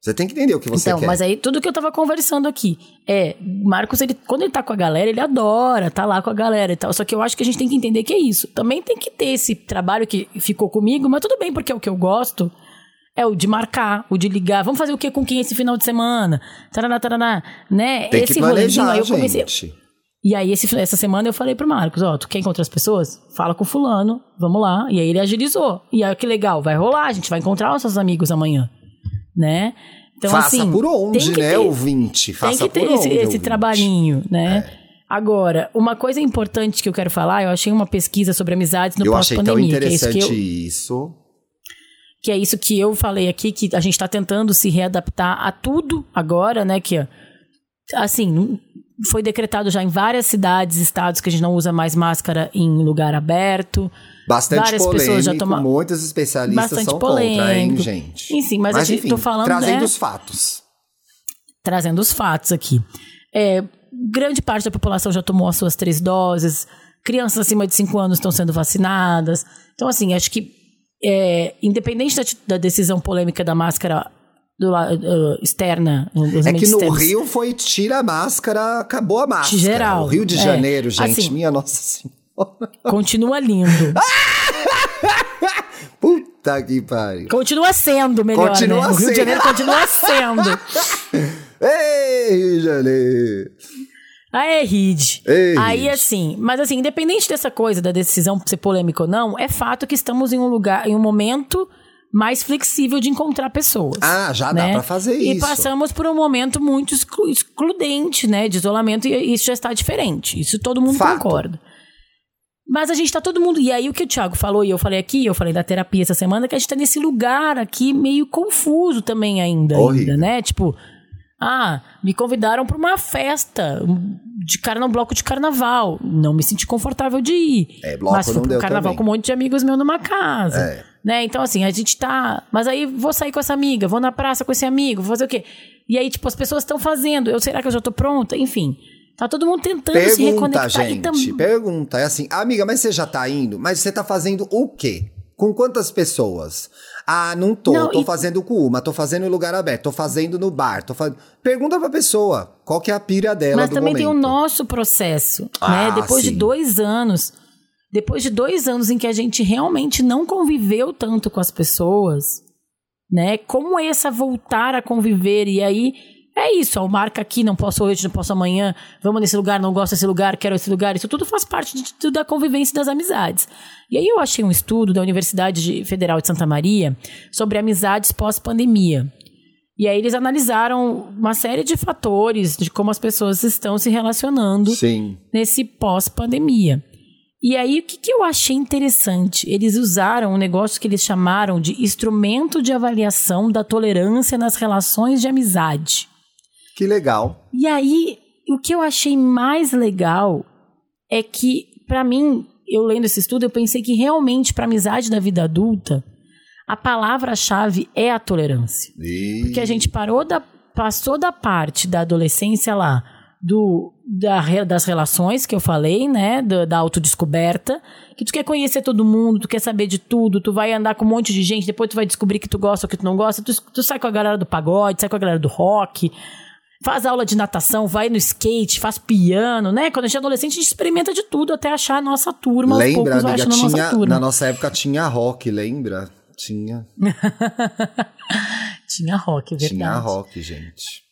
Você tem que entender o que você então, quer. mas aí tudo que eu tava conversando aqui é, Marcos, ele, quando ele tá com a galera, ele adora, tá lá com a galera e tal. Só que eu acho que a gente tem que entender que é isso. Também tem que ter esse trabalho que ficou comigo, mas tudo bem, porque é o que eu gosto. É o de marcar, o de ligar. Vamos fazer o que com quem esse final de semana? Taraná, taraná, né? Tem esse que rolezinho, planejar, aí eu comecei. gente. E aí, esse, essa semana eu falei pro Marcos, ó, tu quer encontrar as pessoas? Fala com fulano, vamos lá. E aí ele agilizou. E aí, que legal, vai rolar, a gente vai encontrar nossos amigos amanhã, né? Então, Faça assim, por onde, tem que né, ter- ouvinte? tem Faça que ter por esse, onde, esse trabalhinho, né? É. Agora, uma coisa importante que eu quero falar, eu achei uma pesquisa sobre amizades no Eu achei tão pós-pandemia, que, é isso que, interessante eu, isso. que é isso que eu falei aqui, que a gente está tentando se readaptar a tudo agora, né? Que, assim, foi decretado já em várias cidades, estados, que a gente não usa mais máscara em lugar aberto. Bastante Várias polêmico, pessoas já tomam- muitos especialistas Bastante são contra, hein, polêmico. gente? Sim, mas eu enfim, tô falando, trazendo né? os fatos. trazendo os fatos aqui. É, grande parte da população já tomou as suas três doses, crianças acima de 5 anos estão sendo vacinadas. Então, assim, acho que, é, independente da, da decisão polêmica da máscara do, uh, externa, É que no externos, Rio foi tira a máscara, acabou a máscara. Geral, O Rio de é. Janeiro, gente, Assim, minha nossa senhora. Continua lindo. Puta que pariu. Continua sendo melhor, Continua né? O Rio sendo. de Janeiro continua sendo. Ei, Rio de Janeiro. Aê, Ride. Ei, Aí, Ride. assim, mas assim, independente dessa coisa, da decisão ser polêmica ou não, é fato que estamos em um lugar, em um momento mais flexível de encontrar pessoas. Ah, já dá né? pra fazer E isso. passamos por um momento muito exclu- excludente, né? De isolamento, e isso já está diferente. Isso todo mundo Fato. concorda. Mas a gente tá todo mundo. E aí o que o Thiago falou, e eu falei aqui, eu falei da terapia essa semana, que a gente tá nesse lugar aqui meio confuso também ainda, ainda né? Tipo, ah, me convidaram pra uma festa de carna, um bloco de carnaval. Não me senti confortável de ir. É, bloco Mas fui não pro carnaval também. com um monte de amigos meus numa casa. É. Né? Então, assim, a gente tá. Mas aí vou sair com essa amiga, vou na praça com esse amigo, vou fazer o quê? E aí, tipo, as pessoas estão fazendo. Eu, será que eu já tô pronta? Enfim. Tá todo mundo tentando se Pergunta, reconectar. E gente. tam- Pergunta. É assim, amiga, mas você já tá indo? Mas você tá fazendo o quê? Com quantas pessoas? Ah, não tô. Não, tô e- fazendo com uma, tô fazendo em lugar aberto, tô fazendo no bar, tô fazendo. Pergunta pra pessoa qual que é a pira dela Mas também momento. tem o nosso processo, Ah, né? Depois sim. de dois anos, depois de dois anos em que a gente realmente não conviveu tanto com as pessoas, né? Como é essa voltar a conviver? E aí é isso, ó, marca aqui, não posso hoje, não posso amanhã, vamos nesse lugar, não gosto desse lugar, quero esse lugar. Isso tudo faz parte de- de- da convivência das amizades. E aí eu achei um estudo da Universidade de- Federal de Santa Maria sobre amizades pós-pandemia. E aí eles analisaram uma série de fatores de como as pessoas estão se relacionando Sim. nesse pós-pandemia. E aí, o que, que eu achei interessante? Eles usaram um negócio que eles chamaram de instrumento de avaliação da tolerância nas relações de amizade. Que legal. E aí, o que eu achei mais legal é que, pra mim, eu lendo esse estudo, eu pensei que realmente, pra amizade da vida adulta, a palavra-chave é a tolerância. E... Porque a gente parou da, passou da parte da adolescência lá, do, da, das relações que eu falei, né? Da, da autodescoberta, que tu quer conhecer todo mundo, tu quer saber de tudo, tu vai andar com um monte de gente, depois tu vai descobrir que tu gosta ou que tu não gosta, tu, tu sai com a galera do pagode, sai com a galera do rock. Faz aula de natação, vai no skate, faz piano, né? Quando a gente é adolescente, a gente experimenta de tudo até achar a nossa turma. aos Lembra, poucos vai amiga, achando a nossa tinha, turma. na nossa época tinha rock, lembra? Tinha, Tinha rock, é verdade. tinha rock, gente.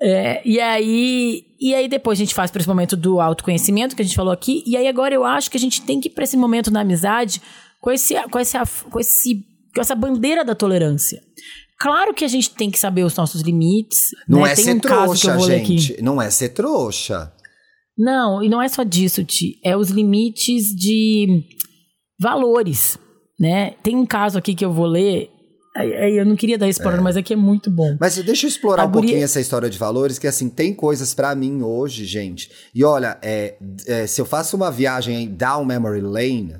É, e aí, e aí depois a gente faz para esse momento do autoconhecimento que a gente falou aqui. E aí agora eu acho que a gente tem que ir para esse momento na amizade com esse, com esse, com esse, com essa bandeira da tolerância. Claro que a gente tem que saber os nossos limites. Não né? é Tem ser um trouxa, ler aqui. gente. Não é ser trouxa. Não, e não é só disso, Ti. É os limites de valores, né? Tem um caso aqui que eu vou ler. Eu não queria dar spoiler, mas aqui é muito bom. Mas deixa eu explorar A um guria- pouquinho essa história de valores, que assim, tem coisas pra mim hoje, gente. E olha, é, é, se eu faço uma viagem aí down memory lane,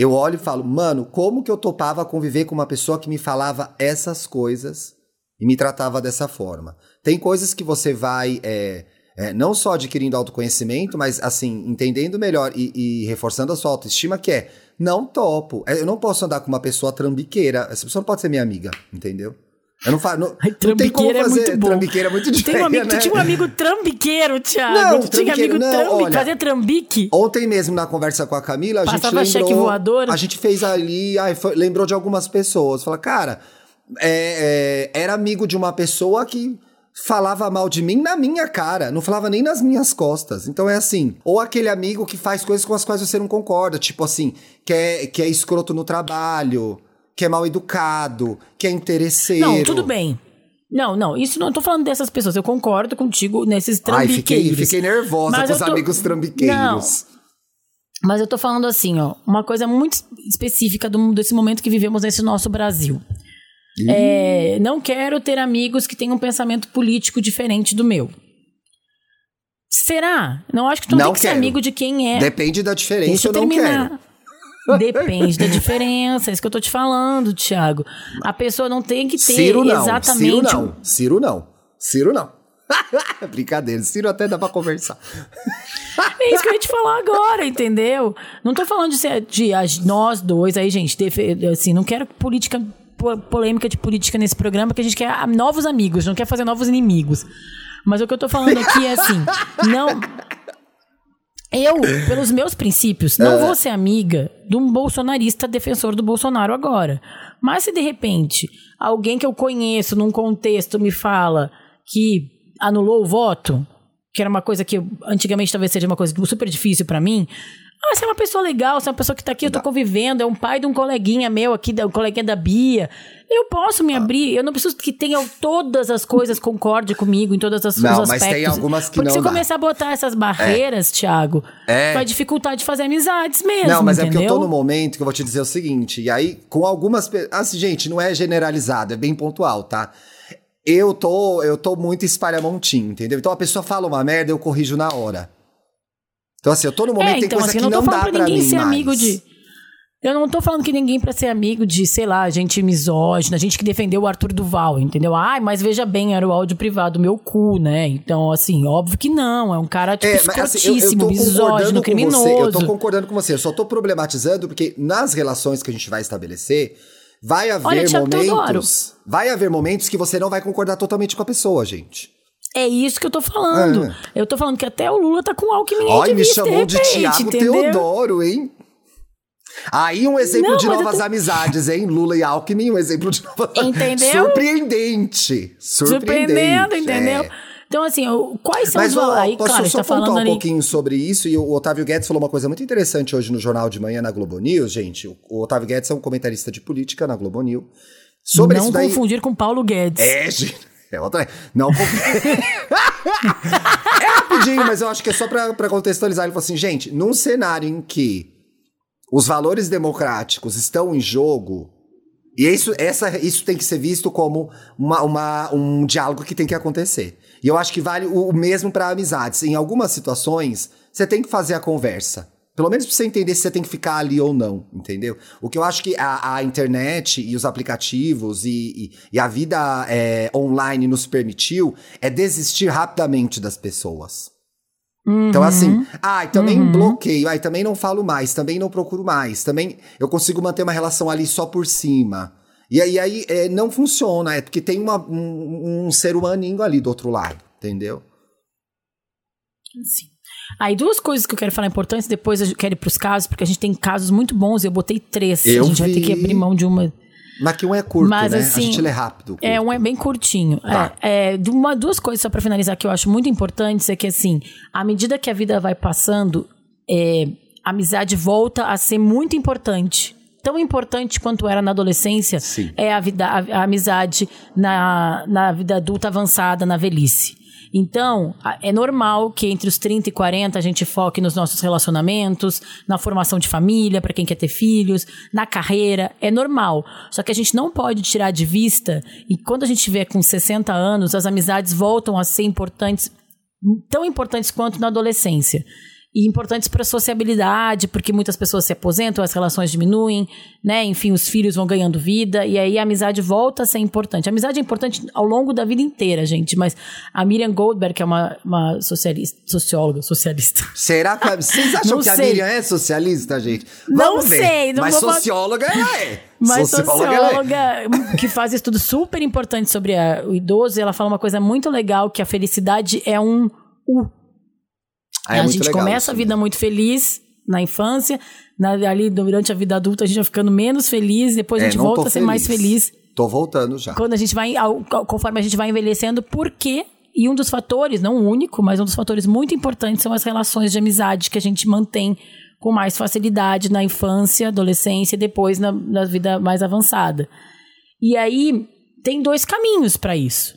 eu olho e falo, mano, como que eu topava conviver com uma pessoa que me falava essas coisas e me tratava dessa forma? Tem coisas que você vai. é, é, não só adquirindo autoconhecimento, mas assim, entendendo melhor e, e reforçando a sua autoestima, que é não topo. É, Eu não posso andar com uma pessoa trambiqueira. Essa pessoa não pode ser minha amiga, entendeu? Eu não faço. Não, Ai, não tem como é fazer. muito bom. Trambiqueira é muito diferente. um amigo, né? tu tinha um amigo trambiqueiro, Thiago. Não, tu tinha amigo não, trambique, olha. fazia trambique. Ontem mesmo, na conversa com a Camila, a gente Passava lembrou... cheque voador. A gente fez ali, ai, foi- lembrou de algumas pessoas. Fala, cara, é, é, era amigo de uma pessoa que falava mal de mim na minha cara, não falava nem nas minhas costas. Então é assim, ou aquele amigo que faz coisas com as quais você não concorda, tipo assim, que é, que é escroto no trabalho, que é mal educado, que é interesseiro. Não, tudo bem. Não, não, isso não eu tô falando dessas pessoas. Eu concordo contigo nesses Ai, fiquei, trambiqueiros. fiquei nervosa Mas com os tô- amigos trambiqueiros. Mas eu tô falando assim, ó, uma coisa muito específica do- desse momento que vivemos nesse nosso Brasil. É, não quero ter amigos que tenham um pensamento político diferente do meu. Será? Não acho que tu não, Não tem que ser amigo de quem é. Depende da diferença, Deixa eu eu não quero. Depende da diferença, é isso que eu tô te falando, Thiago. A pessoa não tem que ter Ciro não, exatamente. Ciro não, Ciro não, Ciro não. Brincadeira, Ciro até dá pra conversar. É isso que eu ia te falar agora, entendeu? Não tô falando de, ser, de as- nós dois aí, gente. assim, não quero política po- polêmica de política nesse programa, porque a gente quer ah, novos amigos, não quer fazer novos inimigos. Mas o que eu tô falando aqui é assim, não Eu, pelos meus princípios, não vou ser amiga de um bolsonarista defensor do Bolsonaro agora. Mas se de repente alguém que eu conheço num contexto me fala que anulou o voto, que era uma coisa que antigamente talvez seja uma coisa super difícil pra mim. Ah, você é uma pessoa legal, você é uma pessoa que tá aqui, eu tô convivendo, é um pai de um coleguinha meu aqui, da- um coleguinha da Bia. Eu posso Ah. me abrir, eu não preciso que tenha todas as coisas, concorde comigo em todas as Não, os mas aspectos. tem algumas que Porque não se eu dá. começar a botar essas barreiras, Thiago, É. vai dificultar de fazer amizades mesmo, Não, mas é entendeu? porque eu tô no momento que eu vou te dizer o seguinte, e aí, com algumas pessoas. Assim, gente, não é generalizado, é bem pontual, tá? Eu tô, eu tô muito espalhamontinho, entendeu? Então a pessoa fala uma merda, eu corrijo na hora. Então, assim, eu tô no momento, É, tem então, coisa assim, que eu não não tô dá pra pra ninguém mim ser mais. amigo de. Eu não tô falando que ninguém pra ser amigo de, sei lá, gente misógina, gente que defendeu o Arthur Duval, entendeu? Ai, mas veja bem, era o áudio privado do meu cu, né? Então, assim, óbvio que não. É um cara, tipo, É, mas, assim, eu- eu escrotíssimo, misógino, criminoso. Você, eu tô concordando com você, eu só tô problematizando porque nas relações que a gente vai estabelecer, vai haver Olha, Thiago momentos. Vai haver momentos que você não vai concordar totalmente com a pessoa, gente. É isso que eu tô falando. É. Eu tô falando que até o Lula tá com Alckmin de me chamou de, repente, Tiago entendeu? Teodoro, hein? Aí um exemplo Não, de novas tô- amizades, hein? Lula e Alckmin, um exemplo de novas Entendeu? Surpreendente. Surpreendente. Surpreendendo, entendeu? é. Então, assim, quais são Mas os valores? Aí, posso claro, só tá falando um ali. pouquinho sobre isso? E o Otávio Guedes falou uma coisa muito interessante hoje no Jornal de Manhã na Globo News, gente. O, Otávio Guedes é um comentarista de política na Globo News. Sobre não isso daí... confundir com Paulo Guedes. É, gente. É outra. Não confundir. é rapidinho, mas eu acho que é só pra contextualizar. Ele falou assim, gente, num cenário em que os valores democráticos estão em jogo, e isso, essa, isso tem que ser visto como uma, uma- um diálogo que tem que acontecer. E eu acho que vale o, o mesmo para amizades. Em algumas situações, você tem que fazer a conversa. Pelo menos pra você entender se você tem que ficar ali ou não, entendeu? O que eu acho que a, a internet e os aplicativos e, e- e a vida é, online nos permitiu é desistir rapidamente das pessoas. Então, assim, ai, também bloqueio, ai, também não falo mais, também não procuro mais, também eu consigo manter uma relação ali só por cima. E aí, aí é, não funciona, é porque tem uma- um, um ser humaninho ali do outro lado, entendeu? Sim. Aí, duas coisas que eu quero falar importantes, depois eu quero ir pros casos, porque a gente tem casos muito bons, eu botei três. Eu a gente vai ter vi. que abrir mão de uma. Mas que um é curto, Mas, né? assim, a gente lê rápido. É, curto. um é bem curtinho. Tá. É, é, uma, duas coisas só pra finalizar que eu acho muito importantes é que, assim, à medida que a vida vai passando, é, a amizade volta a ser muito importante. Tão importante quanto era na adolescência Sim. é a, vida, a, a amizade na, na vida adulta avançada, na velhice. Então, é normal que entre os 30 e 40 a gente foque nos nossos relacionamentos, na formação de família, para quem quer ter filhos, na carreira, é normal. Só que a gente não pode tirar de vista, e quando a gente tiver com 60 anos, as amizades voltam a ser importantes, tão importantes quanto na adolescência. E importantes para a sociabilidade, porque muitas pessoas se aposentam, as relações diminuem, né? Enfim, os filhos vão ganhando vida, e aí a amizade volta a ser importante. A amizade é importante ao longo da vida inteira, gente, mas a Miriam Goldberg, que é uma, uma socialista, socióloga, socialista. Será que vocês acham Não que a. Miriam é socialista, gente? Não Vamos ver. sei, não Mas vou socióloga ela é. Mas Socióloga é. socióloga que faz estudos super importantes sobre a- o idoso, ela fala uma coisa muito legal, que a felicidade é um U. Ah, é a gente legal começa isso a vida muito feliz na infância, na- ali durante a vida adulta a gente vai ficando menos feliz, depois a É, gente não tô volta a ser mais feliz Tô voltando já. quando a gente vai, ao- conforme a gente vai envelhecendo, porque e um dos fatores, não o único, mas um dos fatores muito importantes são as relações de amizade que a gente mantém com mais facilidade na infância, adolescência e depois na, na vida mais avançada. E aí tem dois caminhos para isso.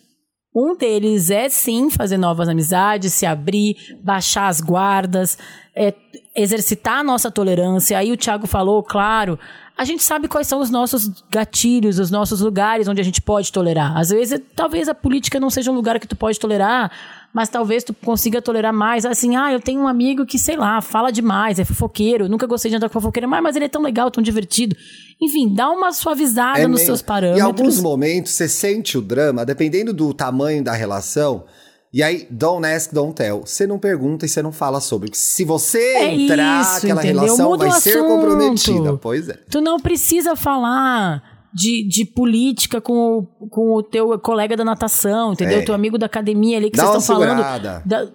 Um deles é sim fazer novas amizades, se abrir, baixar as guardas, é, exercitar a nossa tolerância. Aí o Thiago falou, claro, a gente sabe quais são os nossos gatilhos, os nossos lugares onde a gente pode tolerar. Às vezes, talvez a política não seja um lugar que tu pode tolerar, mas talvez tu consiga tolerar mais. Assim, ah, eu tenho um amigo que, sei lá, fala demais, é fofoqueiro, nunca gostei de andar com fofoqueiro, mas, mas ele é tão legal, tão divertido. Enfim, dá uma suavizada É nos meio- seus Em parâmetros. alguns momentos você sente o drama, dependendo do tamanho da relação. E aí, don't ask, don't tell. Você não pergunta e você não fala sobre. Se você É entrar, isso, aquela entendeu? relação Muda vai ser comprometida. Pois é. Tu não precisa falar de, de política com o, com o teu colega da natação, entendeu? É. Teu amigo da academia ali que Dá vocês estão falando. da-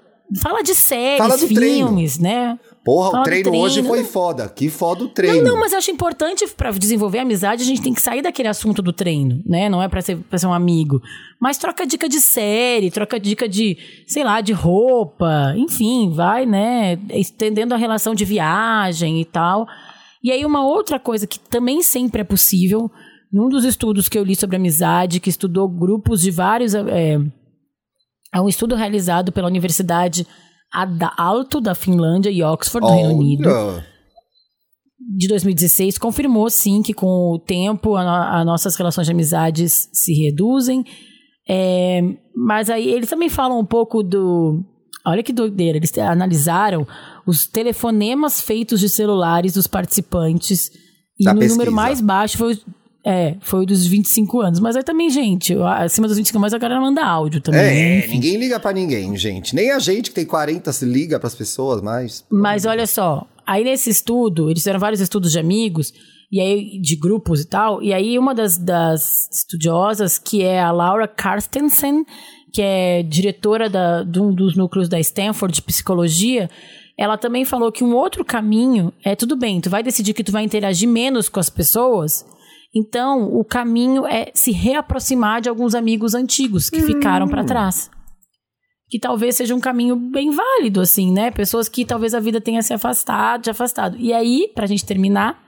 Fala de séries, Fala filmes, treino. né? Porra, Fala o treino, treino, hoje foi foda. Que foda o treino. Não, não, mas eu acho importante para desenvolver a amizade, a gente tem que sair daquele assunto do treino, né? Não é para ser, pra ser um amigo. Mas troca dica de série, troca dica de, sei lá, de roupa, enfim, vai, né? Estendendo a relação de viagem e tal. E aí, uma outra coisa que também sempre é possível, num dos estudos que eu li sobre amizade, que estudou grupos de vários. É, é um estudo realizado pela Universidade Alto da Finlândia e Oxford, do Reino Unido. De 2016, confirmou sim que com o tempo as nossas relações de amizades se reduzem. É, mas aí eles também falam um pouco do. Olha que doideira, eles analisaram os telefonemas feitos de celulares dos participantes. E da no pesquisa. número mais baixo foi é, foi dos 25 anos. Mas aí também, gente, acima dos 25 anos a galera manda áudio também. É, enfim. ninguém liga para ninguém, gente. Nem a gente que tem 40 se liga para as pessoas mais. Mas olha só, aí nesse estudo, eles fizeram vários estudos de amigos, e aí de grupos e tal, e aí uma das, das estudiosas, que é a Laura Carstensen, que é diretora da, de um dos núcleos da Stanford de psicologia, ela também falou que um outro caminho é tudo bem, tu vai decidir que tu vai interagir menos com as pessoas, então, o caminho é se reaproximar de alguns amigos antigos que ficaram para hum. trás. Que talvez seja um caminho bem válido, assim, né? Pessoas que talvez a vida tenha se afastado, se afastado. E aí, pra gente terminar,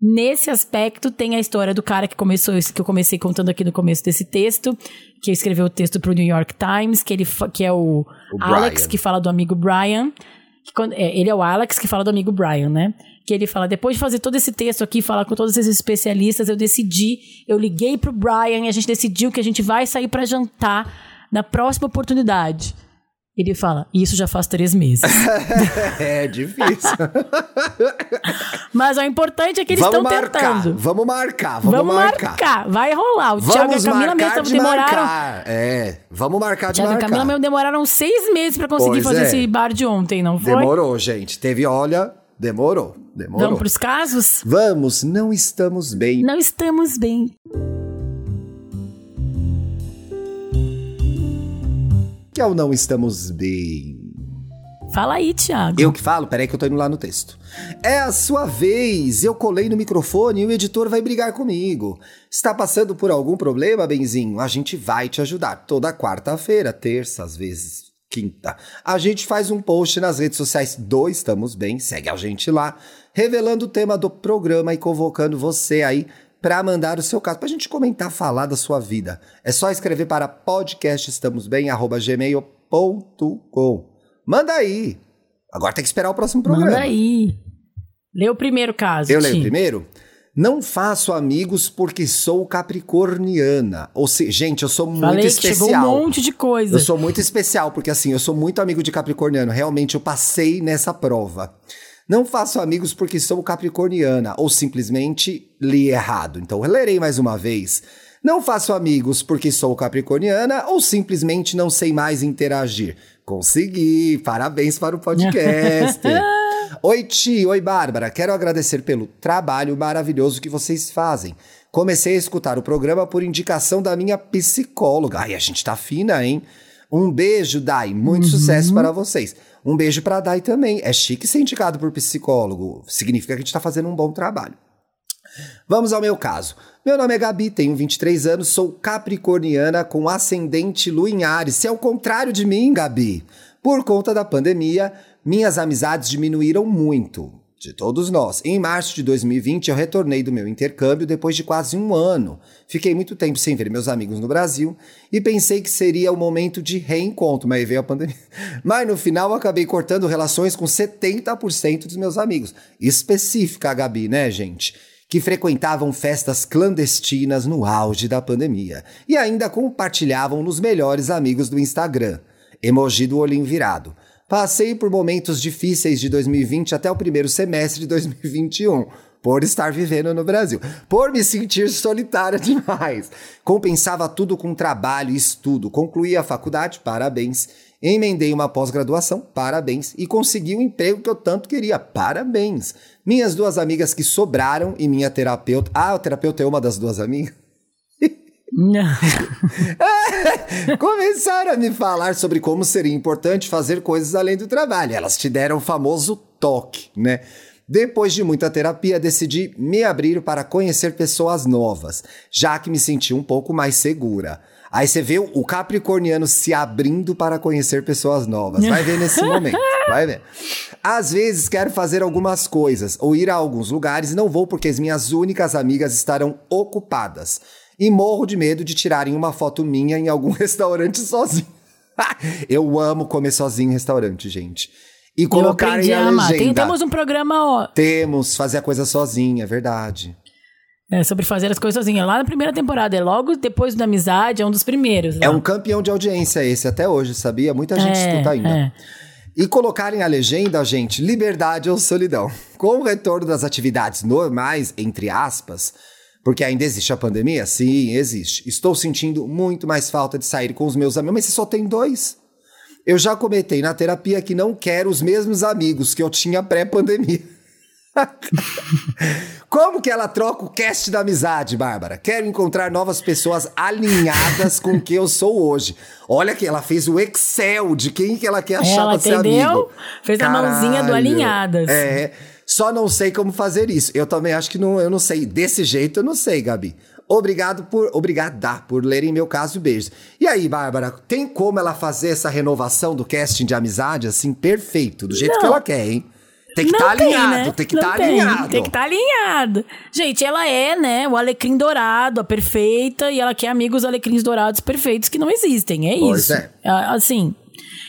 nesse aspecto tem a história do cara que começou, que eu comecei contando aqui no começo desse texto, que escreveu o texto pro New York Times, que, ele, que é o, o Alex, que fala do amigo Brian. Quando, é, ele é o Alex que fala do amigo Brian, né? Que ele fala: depois de fazer todo esse texto aqui, falar com todos esses especialistas, eu decidi, eu liguei pro Brian e a gente decidiu que a gente vai sair para jantar na próxima oportunidade. Ele fala, isso já faz três meses. é difícil. Mas o importante é que eles estão tentando. Vamos marcar, vamos, vamos marcar. marcar. Vai rolar. O Thiago e a Camila mesmo de demoraram. Marcar. É, vamos marcar de Thiago marcar. e a Camila mesmo demoraram seis meses para conseguir pois fazer é. esse bar de ontem, não foi? Demorou, gente. Teve, olha, demorou. Demorou. Vamos pros casos? Vamos, não estamos bem. Não estamos bem. Que é o não estamos bem? Fala aí, Thiago. Eu que falo? Peraí que eu tô indo lá no texto. É a sua vez! Eu colei no microfone e o editor vai brigar comigo. Está passando por algum problema, Benzinho? A gente vai te ajudar toda quarta-feira, terça, às vezes quinta. A gente faz um post nas redes sociais do Estamos Bem, segue a gente lá revelando o tema do programa e convocando você aí para mandar o seu caso, para a gente comentar, falar da sua vida. É só escrever para podcastestamosbem@gmail.com. Manda aí. Agora tem que esperar o próximo programa. Manda aí. Lê o primeiro caso. Eu leio o primeiro? Não faço amigos porque sou capricorniana. Ou seja, gente, eu sou muito Falei especial. Que chegou um monte de coisa. Eu sou muito especial, porque assim, eu sou muito amigo de capricorniano. Realmente, eu passei nessa prova. Não faço amigos porque sou capricorniana ou simplesmente li errado. Então eu lerei mais uma vez. Não faço amigos porque sou capricorniana ou simplesmente não sei mais interagir. Consegui! Parabéns para o podcast! oi, Ti! Oi, Bárbara! Quero agradecer pelo trabalho maravilhoso que vocês fazem. Comecei a escutar o programa por indicação da minha psicóloga. Ai, a gente tá fina, hein? Um beijo, Dai. Muito uhum. sucesso para vocês. Um beijo pra Dai também. É chique ser indicado por psicólogo. Significa que a gente tá fazendo um bom trabalho. Vamos ao meu caso. Meu nome é Gabi, tenho 23 anos, sou capricorniana com ascendente lua em Ares. Se é o contrário de mim, Gabi. Por conta da pandemia, minhas amizades diminuíram muito de todos nós. Em março de 2020, eu retornei do meu intercâmbio depois de quase um ano. Fiquei muito tempo sem ver meus amigos no Brasil e pensei que seria o momento de reencontro, mas veio a pandemia. Mas no final, acabei cortando relações com 70% dos meus amigos. Específica a Gabi, né, gente? Que frequentavam festas clandestinas no auge da pandemia e ainda compartilhavam nos melhores amigos do Instagram. Emoji do olhinho virado. Passei por momentos difíceis de 2020 até o primeiro semestre de 2021, por estar vivendo no Brasil, por me sentir solitária demais. Compensava tudo com trabalho e estudo. Concluí a faculdade, parabéns. Emendei uma pós-graduação, parabéns. E consegui o emprego que eu tanto queria, parabéns. Minhas duas amigas que sobraram e minha terapeuta. Ah, o terapeuta é uma das duas amigas? Não. Começaram a me falar sobre como seria importante fazer coisas além do trabalho. Elas te deram o famoso toque, né? Depois de muita terapia, decidi me abrir para conhecer pessoas novas, já que me senti um pouco mais segura. Aí você vê o capricorniano se abrindo para conhecer pessoas novas. Vai ver nesse momento, vai ver. Às vezes quero fazer algumas coisas ou ir a alguns lugares e não vou porque as minhas únicas amigas estarão ocupadas. E morro de medo de tirarem uma foto minha em algum restaurante sozinho. Eu amo comer sozinho em restaurante, gente. E colocarem a legenda. Tem, temos um programa, ó. Temos, fazer a coisa sozinha, é verdade. É, sobre fazer as coisas sozinha. Lá na primeira temporada, é logo depois da amizade, é um dos primeiros. É um campeão de audiência esse até hoje, sabia? Muita gente é, escuta ainda. É. E colocarem a legenda, gente, liberdade ou solidão. Com o retorno das atividades normais, entre aspas, porque ainda existe a pandemia? Sim, existe. Estou sentindo muito mais falta de sair com os meus amigos, mas você só tem dois. Eu já comentei na terapia que não quero os mesmos amigos que eu tinha pré-pandemia. Como que ela troca o cast da amizade, Bárbara? Quero encontrar novas pessoas alinhadas com o que eu sou hoje. Olha que ela fez o Excel de quem que ela quer achar ela pra ser amigo. Fez Caralho. a mãozinha do alinhadas. É. Só não sei como fazer isso. Eu também acho que não, eu não sei. Desse jeito eu não sei, Gabi. Obrigado por, obrigada por lerem meu caso e beijos. E aí, Bárbara, tem como ela fazer essa renovação do casting de amizade assim perfeito, do jeito não. que ela quer, hein? Tem que estar tá alinhado, né? tem que estar tá alinhado. Tem que estar tá alinhado. Gente, ela é, né, o alecrim dourado, a perfeita, e ela quer amigos alecrins dourados perfeitos que não existem. É pois isso. É. Assim,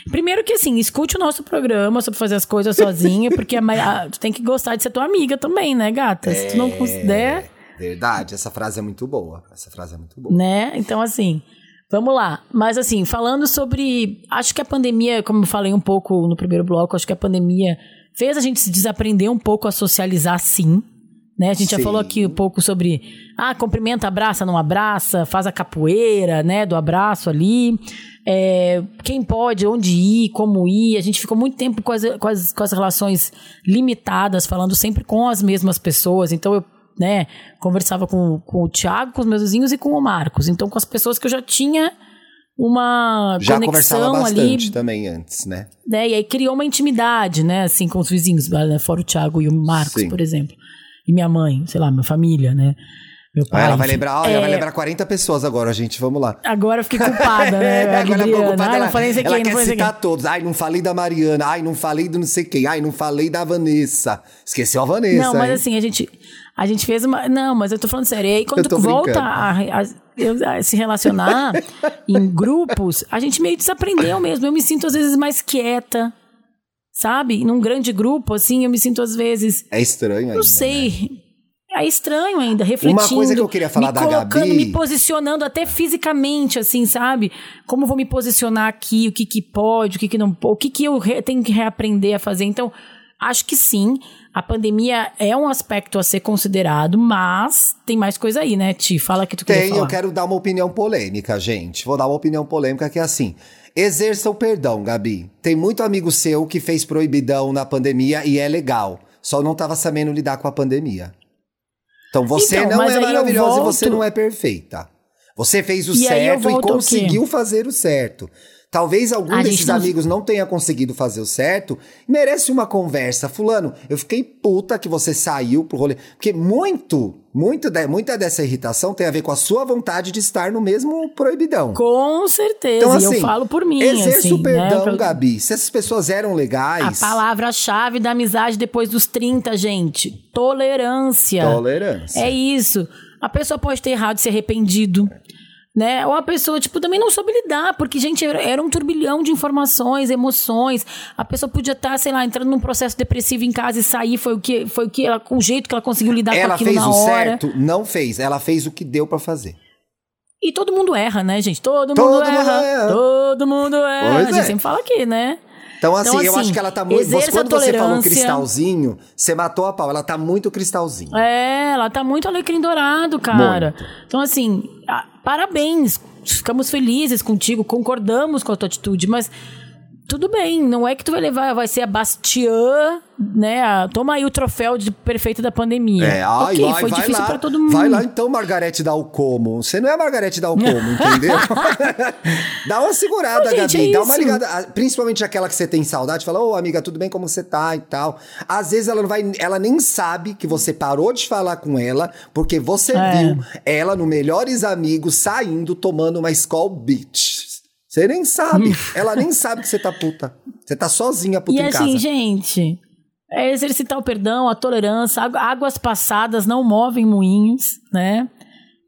Primeiro que assim, escute o nosso programa sobre fazer as coisas sozinha, porque a, a, tu tem que gostar de ser tua amiga também, né, gata? Se tu não é, considera. Verdade, essa frase é muito boa. Essa frase é muito boa. Né? Então, assim, vamos lá. Mas assim, falando sobre. Acho que a pandemia, como eu falei um pouco no primeiro bloco, acho que a pandemia fez a gente se desaprender um pouco a socializar sim. Né? A gente Sim. já falou aqui um pouco sobre ah, cumprimenta, abraça, não abraça, faz a capoeira, né, do abraço ali. É, quem pode, onde ir, como ir. A gente ficou muito tempo com as, com as, com as relações limitadas, falando sempre com as mesmas pessoas. Então eu né, conversava com, com o Thiago, com os meus vizinhos e com o Marcos. Então, com as pessoas que eu já tinha uma já conexão conversava bastante ali, também antes, né? né? E aí criou uma intimidade, né, assim, com os vizinhos, né, fora o Thiago e o Marcos, Sim. por exemplo e minha mãe, sei lá, minha família, né? Meu pai. Ah, ela vai lembrar, ó, é... ela vai lembrar 40 pessoas agora, gente. Vamos lá. Agora eu fiquei culpada, né? agora ficou culpada. Ai, ela, não falei isso aqui, ela não quer citar todos. Ai, não falei da Mariana. Ai, não falei do não sei quem. Ai, não falei da Vanessa. Esqueceu a Vanessa. Não, mas hein? assim, a gente, a gente fez uma. Não, mas eu tô falando sério. E aí, quando tu volta a, a, a, se relacionar em grupos, a gente meio desaprendeu mesmo. Eu me sinto às vezes mais quieta sabe? Num grande grupo, assim, eu me sinto às vezes. É estranho ainda. Não sei. Né? É estranho ainda, refletindo. Uma coisa que eu queria falar me da colocando, Gabi. Me posicionando até fisicamente, assim, sabe? Como vou me posicionar aqui, o que que pode, o que que não pode, o que que eu re, tenho que reaprender a fazer. Então, acho que sim, a pandemia é um aspecto a ser considerado, mas tem mais coisa aí, né, Ti? Fala que tu quer Tem, eu quero dar uma opinião polêmica, gente. Vou dar uma opinião polêmica que é assim. Exerça o perdão, Gabi. Tem muito amigo seu que fez proibidão na pandemia e é legal. Só não estava sabendo lidar com a pandemia. Então você então, não é maravilhosa volto... e você não é perfeita. Você fez o e certo e conseguiu fazer o certo. Talvez algum a desses não... amigos não tenha conseguido fazer o certo, merece uma conversa. Fulano, eu fiquei puta que você saiu pro rolê. Porque muito, muito de, muita dessa irritação tem a ver com a sua vontade de estar no mesmo proibidão. Com certeza, então, assim, eu falo por mim. Exerça assim, o perdão, né? Gabi. Se essas pessoas eram legais. A palavra-chave da amizade depois dos 30, gente: tolerância. Tolerância. É isso. A pessoa pode ter errado e se arrependido né? Ou a pessoa, tipo, também não soube lidar, porque, gente, era, um turbilhão de informações, emoções. A pessoa podia estar, tá, sei lá, entrando num processo depressivo em casa e sair, foi o que, foi o que ela, o jeito que ela conseguiu lidar ela com aquilo na hora. Ela fez o certo? Não fez. Ela fez o que deu para fazer. E todo mundo erra, né, gente? Todo, todo mundo, erra, mundo erra. Todo mundo erra. Pois a gente é. sempre fala aqui, né? Então, assim, então, assim eu acho assim, que ela tá muito. Você, quando você falou cristalzinho, você matou a pau. Ela tá muito cristalzinho. É, ela tá muito alecrim dourado, cara. Muito. Então, assim, parabéns. Ficamos felizes contigo, concordamos com a tua atitude, mas tudo bem, não é que tu vai levar, vai ser a Bastian, né? a- toma aí o troféu de perfeito da pandemia. É, ai, ok, ai, foi vai difícil lá, pra todo mundo. Vai lá então, Margarete Dalcomo. Você não é a Margarete Dalcomo, entendeu? dá uma segurada, Ô, gente, Gabi. é dá uma ligada. Principalmente aquela que você tem saudade. Fala, ô amiga, tudo bem? Como você tá e tal. Às vezes ela não vai. Ela nem sabe que você parou de falar com ela, porque você É. viu ela no Melhores Amigos saindo tomando uma Skull Beach. Você nem sabe. ela nem sabe que você tá puta. Você tá sozinha puta E em assim, casa. gente, é exercitar o perdão, a tolerância, águ- águas passadas não movem moinhos, né?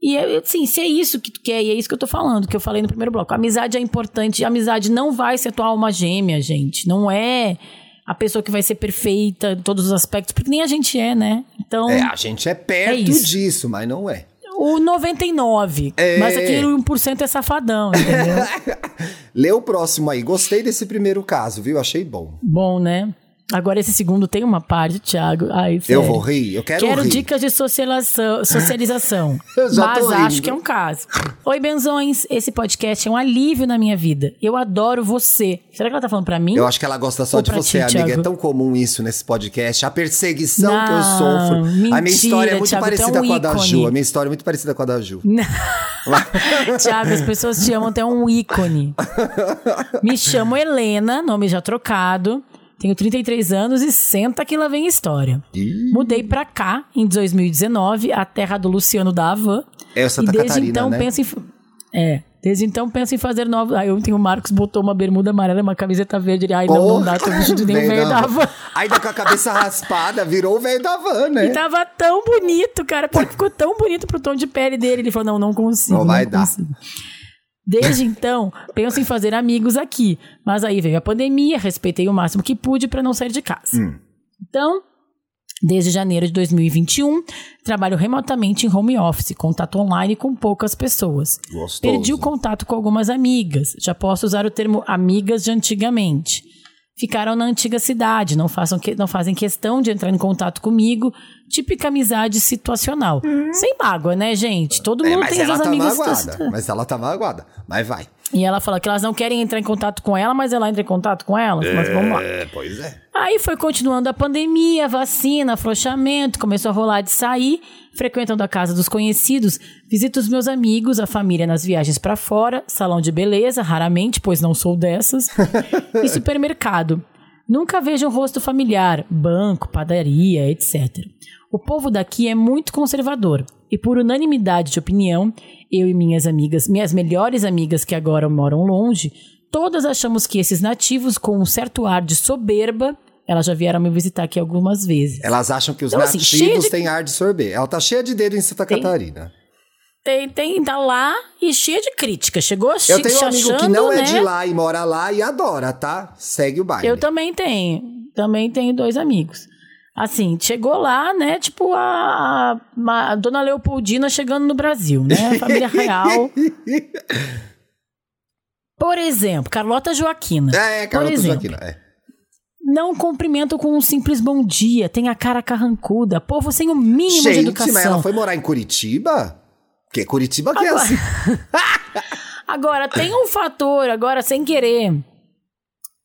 E é, assim, se é isso que tu quer, e é isso que eu tô falando, que eu falei no primeiro bloco. A amizade é importante, a amizade não vai ser tua alma gêmea, gente. Não é a pessoa que vai ser perfeita em todos os aspectos, porque nem a gente é, né? Então, É, a gente é perto isso. disso, mas não é. O 99, É. mas aquele 1% é safadão, entendeu? Lê o próximo aí. Gostei desse primeiro caso, viu? Achei bom. Bom, né? Agora esse segundo tem uma parte, Thiago. Ai, Eu vou rir? Eu quero, Quero rir. dicas de socialização, socialização mas acho que é um caso. Oi, Benzões. Esse podcast é um alívio na minha vida. Eu adoro você. Será que ela tá falando pra mim? Eu acho que ela gosta só Ou de você, ti, amiga. É tão comum isso nesse podcast. A perseguição que eu Não, sofro. a minha mentira, história é muito Thiago, é parecida um com a da. Ju. A minha história é muito parecida com a da Ju. Thiago, as pessoas te amam até um ícone. Me chamo Helena, nome já trocado. Tenho 33 anos e senta que lá vem história. Mudei pra cá em 2019, a terra do Luciano da Havan. É Santa e desde Catarina, então né? penso em. É. Desde então penso em fazer novos. Aí ontem o Marcos botou uma bermuda amarela e uma camiseta verde. Ele, Ai, não, não dá, tô vestido nem Velho velho da van. Ainda com a cabeça raspada, virou o velho da van, né? E tava tão bonito, cara. Porque ficou tão bonito pro tom de pele dele. Ele falou: não, não consigo. Não vai dar. consigo. Desde então, penso em fazer amigos aqui. Mas aí veio a pandemia, respeitei o máximo que pude para não sair de casa. Hum. Então, desde janeiro de 2021, trabalho remotamente em home office, contato online com poucas pessoas. Gostoso. Perdi o contato com algumas amigas. Já posso usar o termo amigas de antigamente. Ficaram na antiga cidade, não, façam que- não fazem questão de entrar em contato comigo. Típica amizade situacional. Sem mágoa, né, gente? Todo É, mundo mas tem ela essas tá magoada. Mas ela tá magoada. Mas vai. E ela fala que elas não querem entrar em contato com ela, mas ela entra em contato com elas. Mas vamos lá. É, pois é. Aí foi continuando a pandemia, vacina, afrouxamento, começou a rolar de sair, frequentando a casa dos conhecidos, visito os meus amigos, a família nas viagens pra fora, salão de beleza, raramente, pois não sou dessas, e supermercado. Nunca vejo um rosto familiar, banco, padaria, etc. O povo daqui é muito conservador, e por unanimidade de opinião, eu e minhas amigas, minhas melhores amigas que agora moram longe, todas achamos que esses nativos com um certo ar de soberba, elas já vieram me visitar aqui algumas vezes. Elas acham que os Então, assim, nativos de- têm ar de sorvete. Ela tá cheia de dedo em Santa Tem- Catarina. Tem, tem, tá lá e cheia de crítica. Chegou a Eu tenho um amigo que achando, não é né? de lá e mora lá e adora, tá? Segue o baile. Eu também tenho. Também tenho dois amigos. Assim, chegou lá, né? Tipo a, a- a Dona Leopoldina chegando no Brasil, né? A família real. Por exemplo, Carlota Joaquina. É, Por Carlota exemplo, Joaquina. É. Não cumprimento com um simples bom dia. Tem a cara carrancuda. Povo sem o mínimo de Gente, educação. mas ela foi morar em Curitiba? Porque Curitiba que é Agora- assim. Agora, tem um fator, agora, sem querer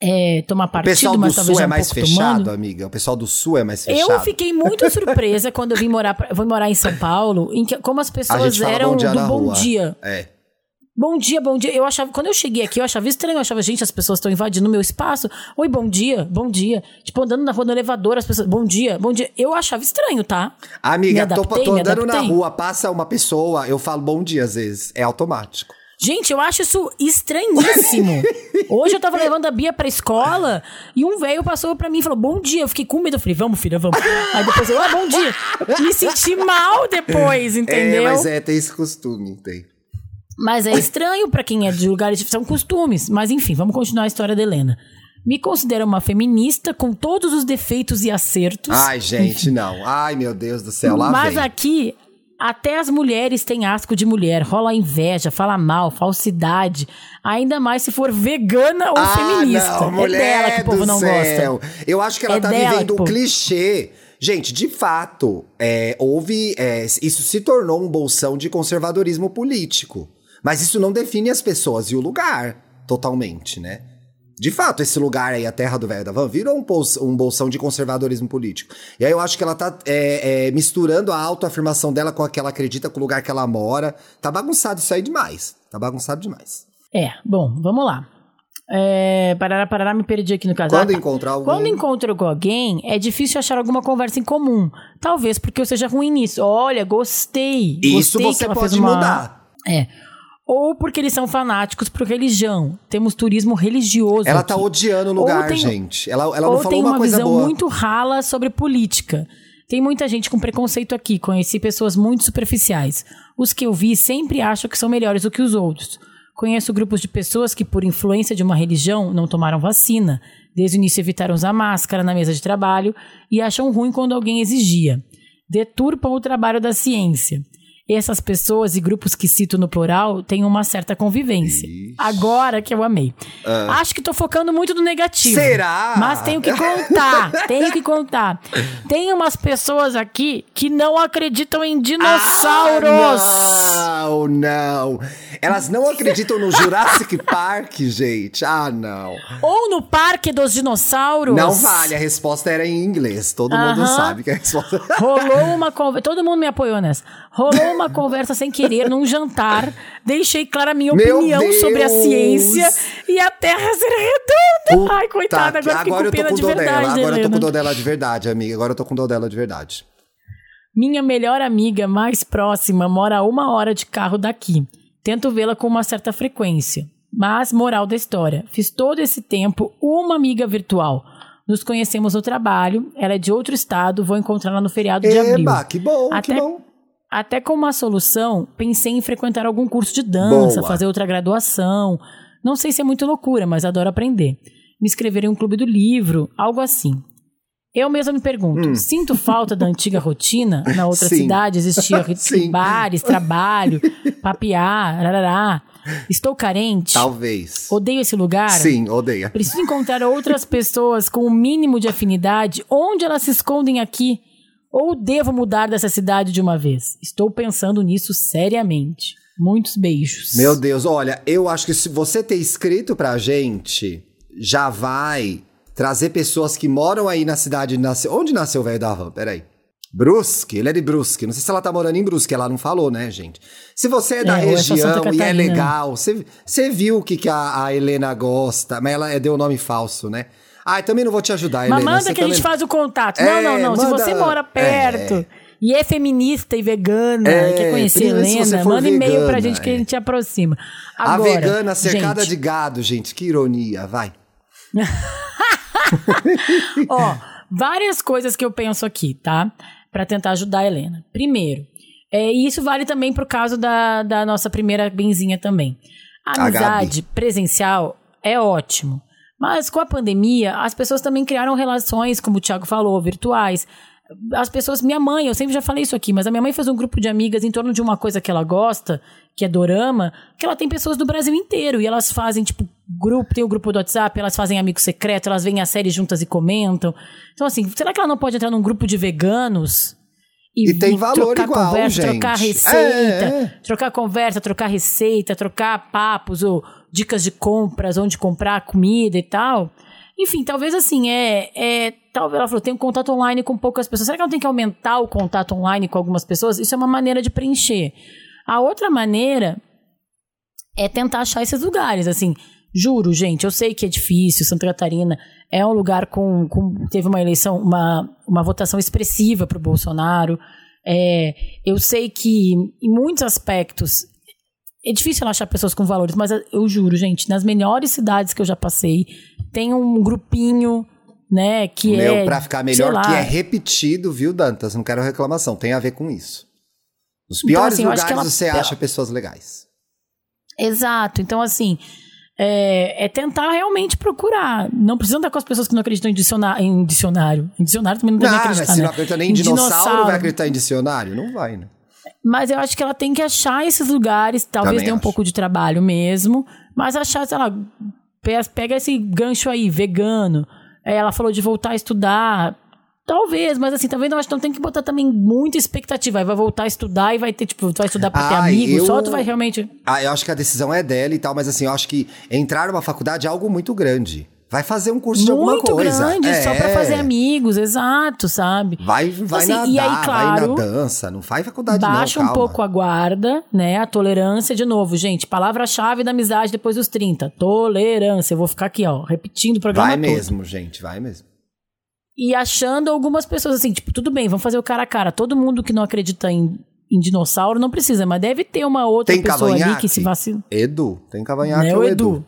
é, tomar O partido, pessoal do mas talvez Sul já é um mais fechado, tomando. amiga? O pessoal do Sul é mais fechado? Eu fiquei muito surpresa quando eu vim morar, pra- vim morar em São Paulo, em que, como as pessoas eram bom do bom rua. dia. É. Bom dia, bom dia. Eu achava, quando eu cheguei aqui, eu achava estranho. Eu achava, gente, as pessoas estão invadindo o meu espaço. Oi, bom dia, bom dia. Tipo, andando na rua no elevador, as pessoas, bom dia, bom dia. Eu achava estranho, tá? Amiga, tô, adaptei, tô me andando na rua, passa uma pessoa, eu falo bom dia às vezes. É automático. Gente, eu acho isso estranhíssimo. Hoje eu tava levando a Bia pra escola e um velho passou pra mim e falou: Bom dia. Eu fiquei com medo. Eu falei: Vamos, filha, vamos. Aí depois eu, ah, bom dia. Me senti mal depois, entendeu? É, mas é, tem esse costume, tem. Mas é estranho pra quem é de lugares de são costumes. Mas enfim, vamos continuar a história da Helena. Me considero uma feminista com todos os defeitos e acertos. Ai, gente, não. Ai, meu Deus do céu, lá Mas vem. aqui, até as mulheres têm asco de mulher. Rola inveja, fala mal, falsidade. Ainda mais se for vegana ou ah, feminista. Não, mulher é dela que o povo não céu. gosta. Eu acho que ela É tá vivendo um clichê. Gente, de fato, é, houve. é, isso se tornou um bolsão de conservadorismo político. Mas isso não define as pessoas e o lugar totalmente, né? De fato, esse lugar aí, a terra do velho da van, virou um, bolsão, um bolsão de conservadorismo político. E aí eu acho que ela tá é, é, misturando a autoafirmação dela com a que ela acredita, com o lugar que ela mora. Tá bagunçado isso aí demais. Tá bagunçado demais. É, bom, vamos lá. É, parará, parará, me perdi aqui no caso. Quando encontrar alguém. Quando encontro com alguém, é difícil achar alguma conversa em comum. Talvez porque eu seja ruim nisso. Olha, gostei. Isso gostei que você pode uma- mudar. É. Ou porque eles são fanáticos por religião. Temos turismo religioso. Ela aqui. tá odiando o lugar, tem- gente. Ela, ela não falou tem uma, uma, coisa visão boa. muito rala sobre política. Tem muita gente com preconceito aqui. Conheci pessoas muito superficiais. Os que eu vi sempre acham que são melhores do que os outros. Conheço grupos de pessoas que, por influência de uma religião, não tomaram vacina. Desde o início evitaram usar máscara na mesa de trabalho e acham ruim quando alguém exigia. Deturpam o trabalho da ciência. Essas pessoas e grupos que cito no plural têm uma certa convivência. Ixi. Agora que eu amei. Acho que tô focando muito no negativo. Será? Mas tenho que contar, tenho que contar. Tem umas pessoas aqui que não acreditam em dinossauros. Ah, não, não. Elas não acreditam no Jurassic Park, gente. Ah, não. Ou no Parque dos Dinossauros. Não vale, a resposta era em inglês. Todo mundo Aham. sabe que a resposta. Rolou uma conversa. Todo mundo me apoiou nessa. Rolou uma conversa sem querer num jantar. Deixei clara a minha Meu opinião sobre a Deus! ciência e a Terra ser redonda. Ai, coitada, que- agora fiquei agora com eu pena com de verdade, dela. Agora eu tô Helena. com dó dela de verdade, amiga. Agora eu tô com dó dela de verdade. Minha melhor amiga mais próxima mora a uma hora de carro daqui. Tento vê-la com uma certa frequência. Mas, moral da história, fiz todo esse tempo uma amiga virtual. Nos conhecemos no trabalho, ela é de outro estado, vou encontrá-la no feriado de abril. Eba, que bom, que Até- bom. Até com uma solução, pensei em frequentar algum curso de dança, Boa. fazer outra graduação. Não sei se é muito loucura, mas adoro aprender. Me inscrever em um clube do livro, algo assim. Eu mesma me pergunto, sinto falta da antiga rotina? Na outra Hum. Sim. cidade existia bares, trabalho, papiar, rarará. Estou carente? Talvez. Odeio esse lugar? Sim, odeia. Preciso encontrar outras pessoas com o mínimo de afinidade. Onde elas se escondem aqui? Ou devo mudar dessa cidade de uma vez? Estou pensando nisso seriamente. Muitos beijos. Meu Deus, olha, eu acho que se você ter escrito pra gente, já vai trazer pessoas que moram aí na cidade. Nasce... Onde nasceu o velho da van? Peraí. Brusque, ele é de Brusque. Não sei se ela tá morando em Brusque, ela não falou, né, gente? Se você é da É, é região e é legal, você, você viu o que, que a, a Helena gosta, mas ela é, deu o nome falso, né? Ah, eu também não vou te ajudar, Helena. Mas manda que a gente faz o contato. É, não, não, não. Se manda- você mora perto e é feminista e vegana É, e quer conhecer se Helena, manda e-mail pra gente que a é. gente aproxima. A Agora, vegana cercada gente, de gado, gente. Que ironia, vai. Ó, várias coisas que eu penso aqui, tá? Pra tentar ajudar a Helena. Primeiro, é, e isso vale também pro caso da, da nossa primeira benzinha também. A A amizade presencial é ótimo. Mas com a pandemia, as pessoas também criaram relações, como o Thiago falou, virtuais. As pessoas, minha mãe, eu sempre já falei isso aqui, mas a minha mãe fez um grupo de amigas em torno de uma coisa que ela gosta, que é dorama, que ela tem pessoas do Brasil inteiro. E elas fazem, tipo, grupo, tem o grupo do WhatsApp, elas fazem amigo secreto, elas veem a série juntas e comentam. Então, assim, será que ela não pode entrar num grupo de veganos? E tem valor trocar igual, conversa, gente. trocar receita, É, é. trocar conversa, trocar receita, trocar papos ou dicas de compras, onde comprar comida e tal. Enfim, talvez assim, é, é. Talvez ela falou, tem um contato online com poucas pessoas. Será que ela tem que aumentar o contato online com algumas pessoas? Isso é uma maneira de preencher. A outra maneira é tentar achar esses lugares, assim. Juro, gente, eu sei que é difícil. Santa Catarina é um lugar com. com teve uma eleição, uma, uma votação expressiva para o Bolsonaro. É, eu sei que, em muitos aspectos, é difícil achar pessoas com valores, mas eu juro, gente, nas melhores cidades que eu já passei, tem um grupinho, né, que Meu, é. pra ficar melhor, que é repetido, viu, Dantas? Não quero reclamação, tem a ver com isso. Nos Então, piores assim, eu acho lugares ela- você acha pessoas legais. Exato. Então, assim, é, é tentar realmente procurar. Não precisa andar com as pessoas que não acreditam em dicionário. Em dicionário, em dicionário também não deve Ah, mas acreditar, se né? não acredita nem em Em dinossauro, não vai acreditar em dicionário? Não vai, né? Mas eu acho que ela tem que achar esses lugares, talvez Também dê um acho. pouco de trabalho mesmo, mas achar, sei lá, pe- pega esse gancho aí, vegano. É, Ela falou de voltar a estudar. Talvez, mas assim, talvez eu acho que não tem que botar também muita expectativa. Aí vai voltar a estudar e vai ter, tipo, tu vai estudar pra ter Ah, amigo, eu- só tu vai realmente. Ah, eu acho que a decisão é dela e tal, mas assim, eu acho que entrar numa faculdade é algo muito grande. Vai fazer um curso de alguma Muito coisa. grande, é. só pra fazer amigos, exato, sabe? Vai, vai Assim, nadar, e aí, claro, vai na dança. Não faz faculdade Baixa não, um pouco a guarda, né? A tolerância, de novo, gente. Palavra-chave da amizade depois dos 30. Tolerância. Eu vou ficar aqui, ó, repetindo o programa Vai todo. mesmo, gente, vai mesmo. E achando algumas pessoas assim, tipo, tudo bem, vamos fazer o cara a cara. Todo mundo que não acredita em, em dinossauro não precisa, mas deve ter uma outra Tem pessoa ali cavanhaque? que se vacila. Edu, tem cavanhaque Né, ou o Edu? Edu.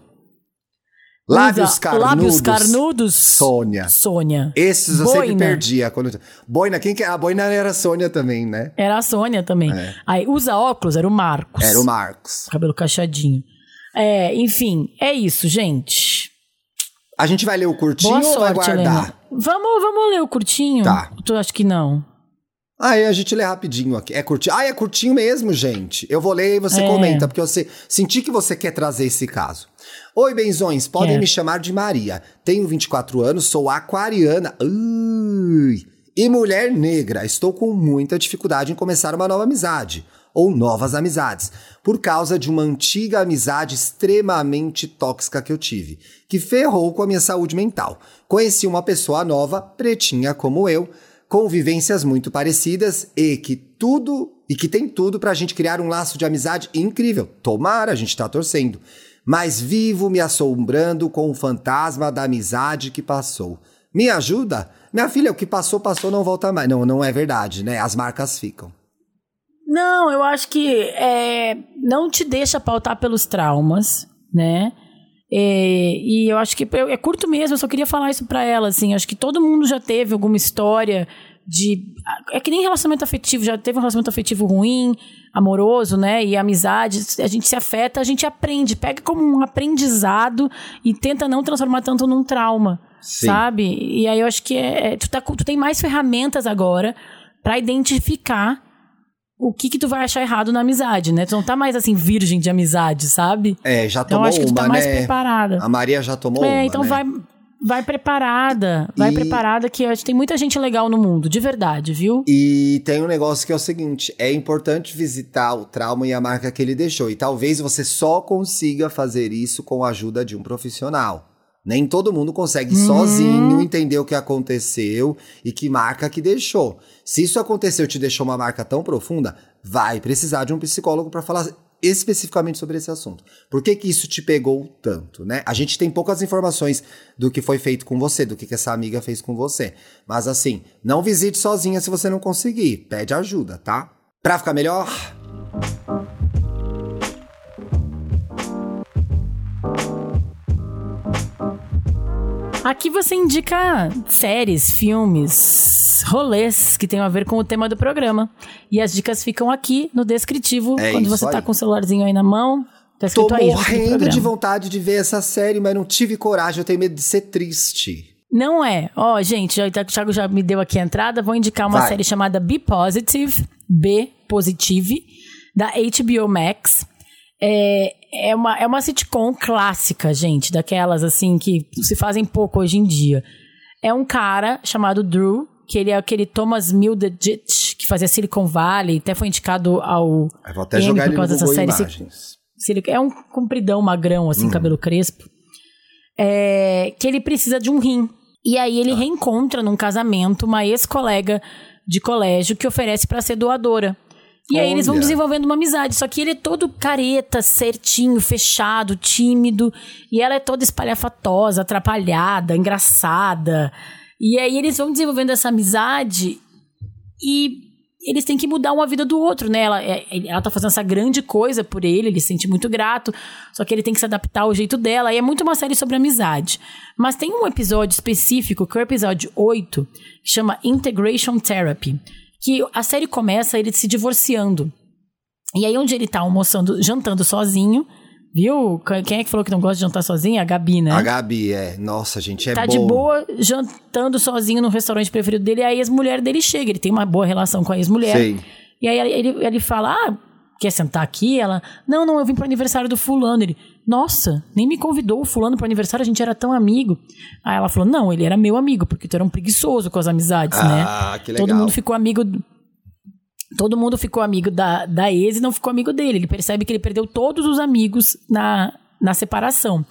Lábios Usa carnudos. Lábios carnudos. Sônia. Sônia. Esses eu sempre Boina. perdia. Quando... Boina, quem que é? A Boina era a Sônia também, né? Era a Sônia também. É. Aí, usa óculos, era o Marcos. Era o Marcos. Cabelo cacheadinho. É, enfim, é isso, gente. A gente vai ler o curtinho Boa ou vai sorte, guardar? Helena. Vamos, vamos ler o curtinho? Tá. Tu acha que não? Aí a gente lê rapidinho aqui. É curtinho. Ah, é curtinho mesmo, gente. Eu vou ler e você É. comenta, porque você senti que você quer trazer esse caso. Oi, benzões. Podem Quero. me chamar de Maria. Tenho 24 anos, sou aquariana. Ui. E mulher negra. Estou com muita dificuldade em começar uma nova amizade. Ou novas amizades. Por causa de uma antiga amizade extremamente tóxica que eu tive. Que ferrou com a minha saúde mental. Conheci uma pessoa nova, pretinha como eu, com vivências muito parecidas e que tudo e que tem tudo pra gente criar um laço de amizade incrível. Tomara, a gente tá torcendo. Mas vivo me assombrando com o fantasma da amizade que passou. Me ajuda? Minha filha, o que passou, passou, não volta mais. Não, não é verdade, né? As marcas ficam. Não, eu acho que é, não te deixa pautar pelos traumas, né? É, e eu acho que é curto mesmo, eu só queria falar isso pra ela, assim. Acho que todo mundo já teve alguma história de. É que nem relacionamento afetivo, já teve um relacionamento afetivo ruim, amoroso, né? E amizade, a gente se afeta, a gente aprende, pega como um aprendizado e tenta não transformar tanto num trauma, Sim. sabe? E aí eu acho que é, é- tu, tá, tu tem mais ferramentas agora pra identificar o que que tu vai achar errado na amizade, né? Tu não tá mais assim virgem de amizade, sabe? É, já Então tomou eu acho que tu uma, tá mais né? preparada. A Maria já tomou uma, é, então né? vai vai preparada, vai E- preparada que tem muita gente legal no mundo, de verdade, viu? E tem um negócio que é o seguinte: é importante visitar o trauma e a marca que ele deixou. E talvez você só consiga fazer isso com a ajuda de um profissional. Nem todo mundo consegue Uhum. sozinho entender o que aconteceu e que marca que deixou. Se isso aconteceu e te deixou uma marca tão profunda, vai precisar de um psicólogo para falar especificamente sobre esse assunto. Por que, que isso te pegou tanto, né? A gente tem poucas informações do que foi feito com você, do que, que essa amiga fez com você. Mas assim, não visite sozinha se você não conseguir. Pede ajuda, tá? Pra ficar melhor, Aqui você indica séries, filmes, rolês que tenham a ver com o tema do programa. E as dicas ficam aqui no descritivo, É quando você tá aí. com o celularzinho aí na mão. Tá tô escrito aí. morrendo de vontade de ver essa série, mas não tive coragem, eu tenho medo de ser triste. Não é. Ó, gente, já, o Thiago já me deu aqui a entrada. Vou indicar uma Vai. série chamada Be Positive, B Positive, da HBO Max. É, é, uma, é uma sitcom clássica, gente, daquelas assim que se fazem pouco hoje em dia. É um cara chamado Drew, que ele é aquele Thomas Middleditch, que fazia Silicon Valley, até foi indicado ao Eu vou até Emmy jogar por causa dessa série. Imagens. É um compridão, magrão, Uhum. assim, cabelo crespo. É, que ele precisa de um rim. E aí ele reencontra num casamento uma ex-colega de colégio que oferece pra ser doadora. E aí eles vão desenvolvendo uma amizade. Só que ele é todo careta, certinho, fechado, tímido. E ela é toda espalhafatosa, atrapalhada, engraçada. E aí eles vão desenvolvendo essa amizade e eles têm que mudar uma vida do outro, né? Ela, é- ela tá fazendo essa grande coisa por ele, ele se sente muito grato, só que ele tem que se adaptar ao jeito dela, e é muito uma série sobre amizade. Mas tem um episódio específico, que é o episódio 8, que chama Integration Therapy, que a série começa ele se divorciando. E aí onde ele tá almoçando, jantando sozinho, viu? Quem é que falou que não gosta de jantar sozinho? A Gabi, né? A Gabi, é. Nossa, gente, é tá de boa jantando sozinho no restaurante preferido dele, e aí a ex-mulher dele chega, ele tem uma boa relação com a ex-mulher. E aí ele, ele fala: Ah, quer sentar aqui? Ela, não, não, eu vim pro aniversário do fulano. Ele, nossa, nem me convidou o fulano pro aniversário, a gente era tão amigo. Aí ela falou: Não, ele era meu amigo, porque tu era um preguiçoso com as amizades, né? Ah, que legal. Todo mundo ficou amigo. Todo mundo ficou amigo da, da ex e não ficou amigo dele. Ele percebe que ele perdeu todos os amigos na, na separação.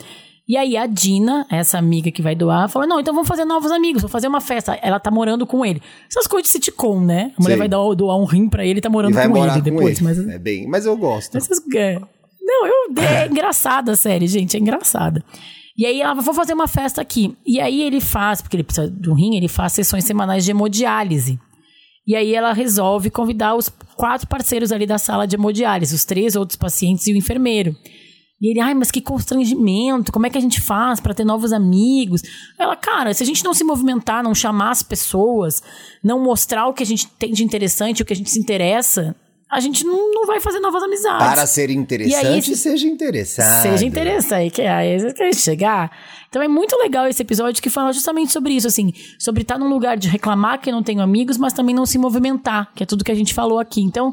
E aí a Dina, essa amiga que vai doar, fala: Não, então vamos fazer novos amigos, vou fazer uma festa. Ela tá morando com ele. Essas coisas de sitcom, né? A mulher vai doar, doar um rim pra ele e tá E morando vai com ele com depois. ele. Mas, É bem, mas eu gosto. essas, é. Não, eu, é engraçada a série, gente, é engraçada. E aí ela vou fazer uma festa aqui. E aí ele faz, porque ele precisa um rim, ele faz sessões semanais de hemodiálise. E aí ela resolve convidar os quatro parceiros ali da sala de hemodiálise, os três outros pacientes e o enfermeiro. E ele, ai, mas que constrangimento, como é que a gente faz para ter novos amigos? Ela, cara, se a gente não se movimentar, não chamar as pessoas, não mostrar o que a gente tem de interessante, o que a gente se interessa, a gente não, não vai fazer novas amizades. Para ser interessante, aí, se- seja interessante. Seja interessante, que é aí que a gente chegar. Então é muito legal esse episódio que fala justamente sobre isso, assim, sobre estar num lugar de reclamar que não tenho amigos, mas também não se movimentar, que é tudo que a gente falou aqui. Então,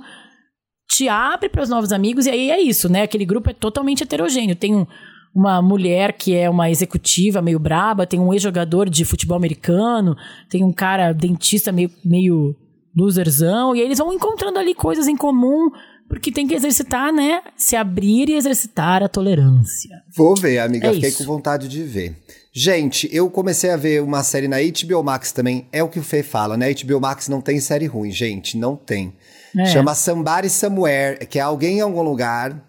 te abre para os novos amigos e aí é isso, né? Aquele grupo é totalmente heterogêneo. Tem um- uma mulher que é uma executiva meio braba, tem um ex-jogador de futebol americano, tem um cara dentista meio, meio loserzão, e aí eles vão encontrando ali coisas em comum, porque tem que exercitar, né? Se abrir e exercitar a tolerância. Vou ver, amiga. É Fiquei isso. com vontade de ver. Gente, eu comecei a ver uma série na HBO Max também. É o que o Fê fala, né? HBO Max não tem série ruim, gente. Não tem. É. Chama Somebody Somewhere, que é alguém em algum lugar.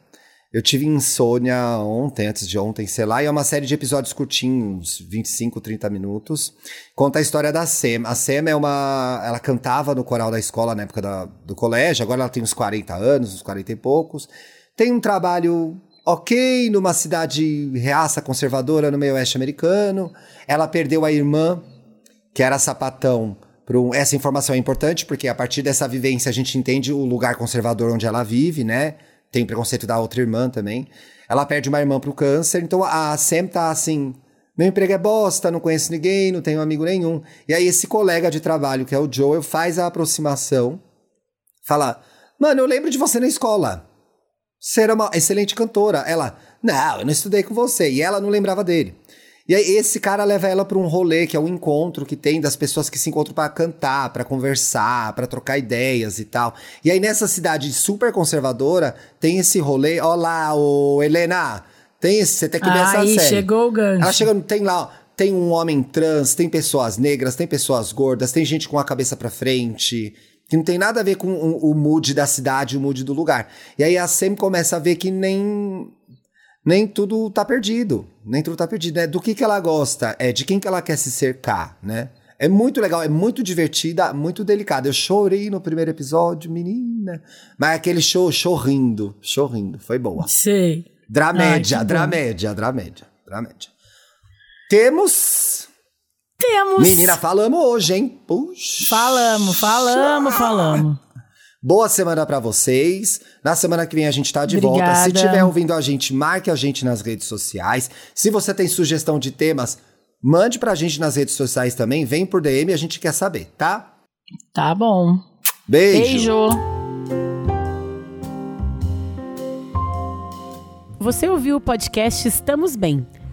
Eu tive insônia ontem, antes de ontem, sei lá, e é uma série de episódios curtinhos, 25, 30 minutos. Conta a história da Sam. A Sam é uma. Ela cantava no coral da escola na época da- do colégio, agora ela tem uns 40 anos, uns 40 e poucos. Tem um trabalho ok numa cidade reaça conservadora no meio oeste americano. Ela perdeu a irmã, que era sapatão. Essa informação é importante porque a partir dessa vivência a gente entende o lugar conservador onde ela vive, né? Tem preconceito da outra irmã também. Ela perde uma irmã pro câncer, então a Sam tá assim. Meu emprego é bosta, não conheço ninguém, não tenho amigo nenhum. E aí esse colega de trabalho, que é o Joel, faz a aproximação, fala: Mano, eu lembro de você na escola. Você era uma excelente cantora. Ela, não, eu não estudei com você. E ela não lembrava dele. E aí esse cara leva ela para um rolê, que é um encontro que tem das pessoas que se encontram para cantar, para conversar, para trocar ideias e tal. E aí nessa cidade super conservadora, tem esse rolê. Olá, ô Helena, tem esse, você tem que ver essa Aí série. chegou o gancho. Ela chega, tem lá, ó, tem um homem trans, tem pessoas negras, tem pessoas gordas, tem gente com a cabeça pra frente, que não tem nada a ver com o, o mood da cidade, o mood do lugar. E aí a Sam começa a ver que nem nem tudo tá perdido, nem tudo tá perdido, né? Do que que ela gosta, é de quem que ela quer se cercar, né? É muito legal, é muito divertida, muito delicada. Eu chorei no primeiro episódio, menina. Mas aquele show, chorrindo, chorrindo, foi boa. Sei. Dramédia, Ai, dramédia, dramédia, dramédia. Temos. Temos. Menina, falamos hoje, hein? Puxa. Falamos, falamos, falamos. Boa semana pra vocês. Na semana que vem a gente tá de volta. Se Obrigada. tiver ouvindo a gente, marque a gente nas redes sociais. Se você tem sugestão de temas, mande pra gente nas redes sociais também. Vem por DM, a gente quer saber, tá? Tá bom. Beijo. Beijo. Você ouviu o podcast Estamos Bem?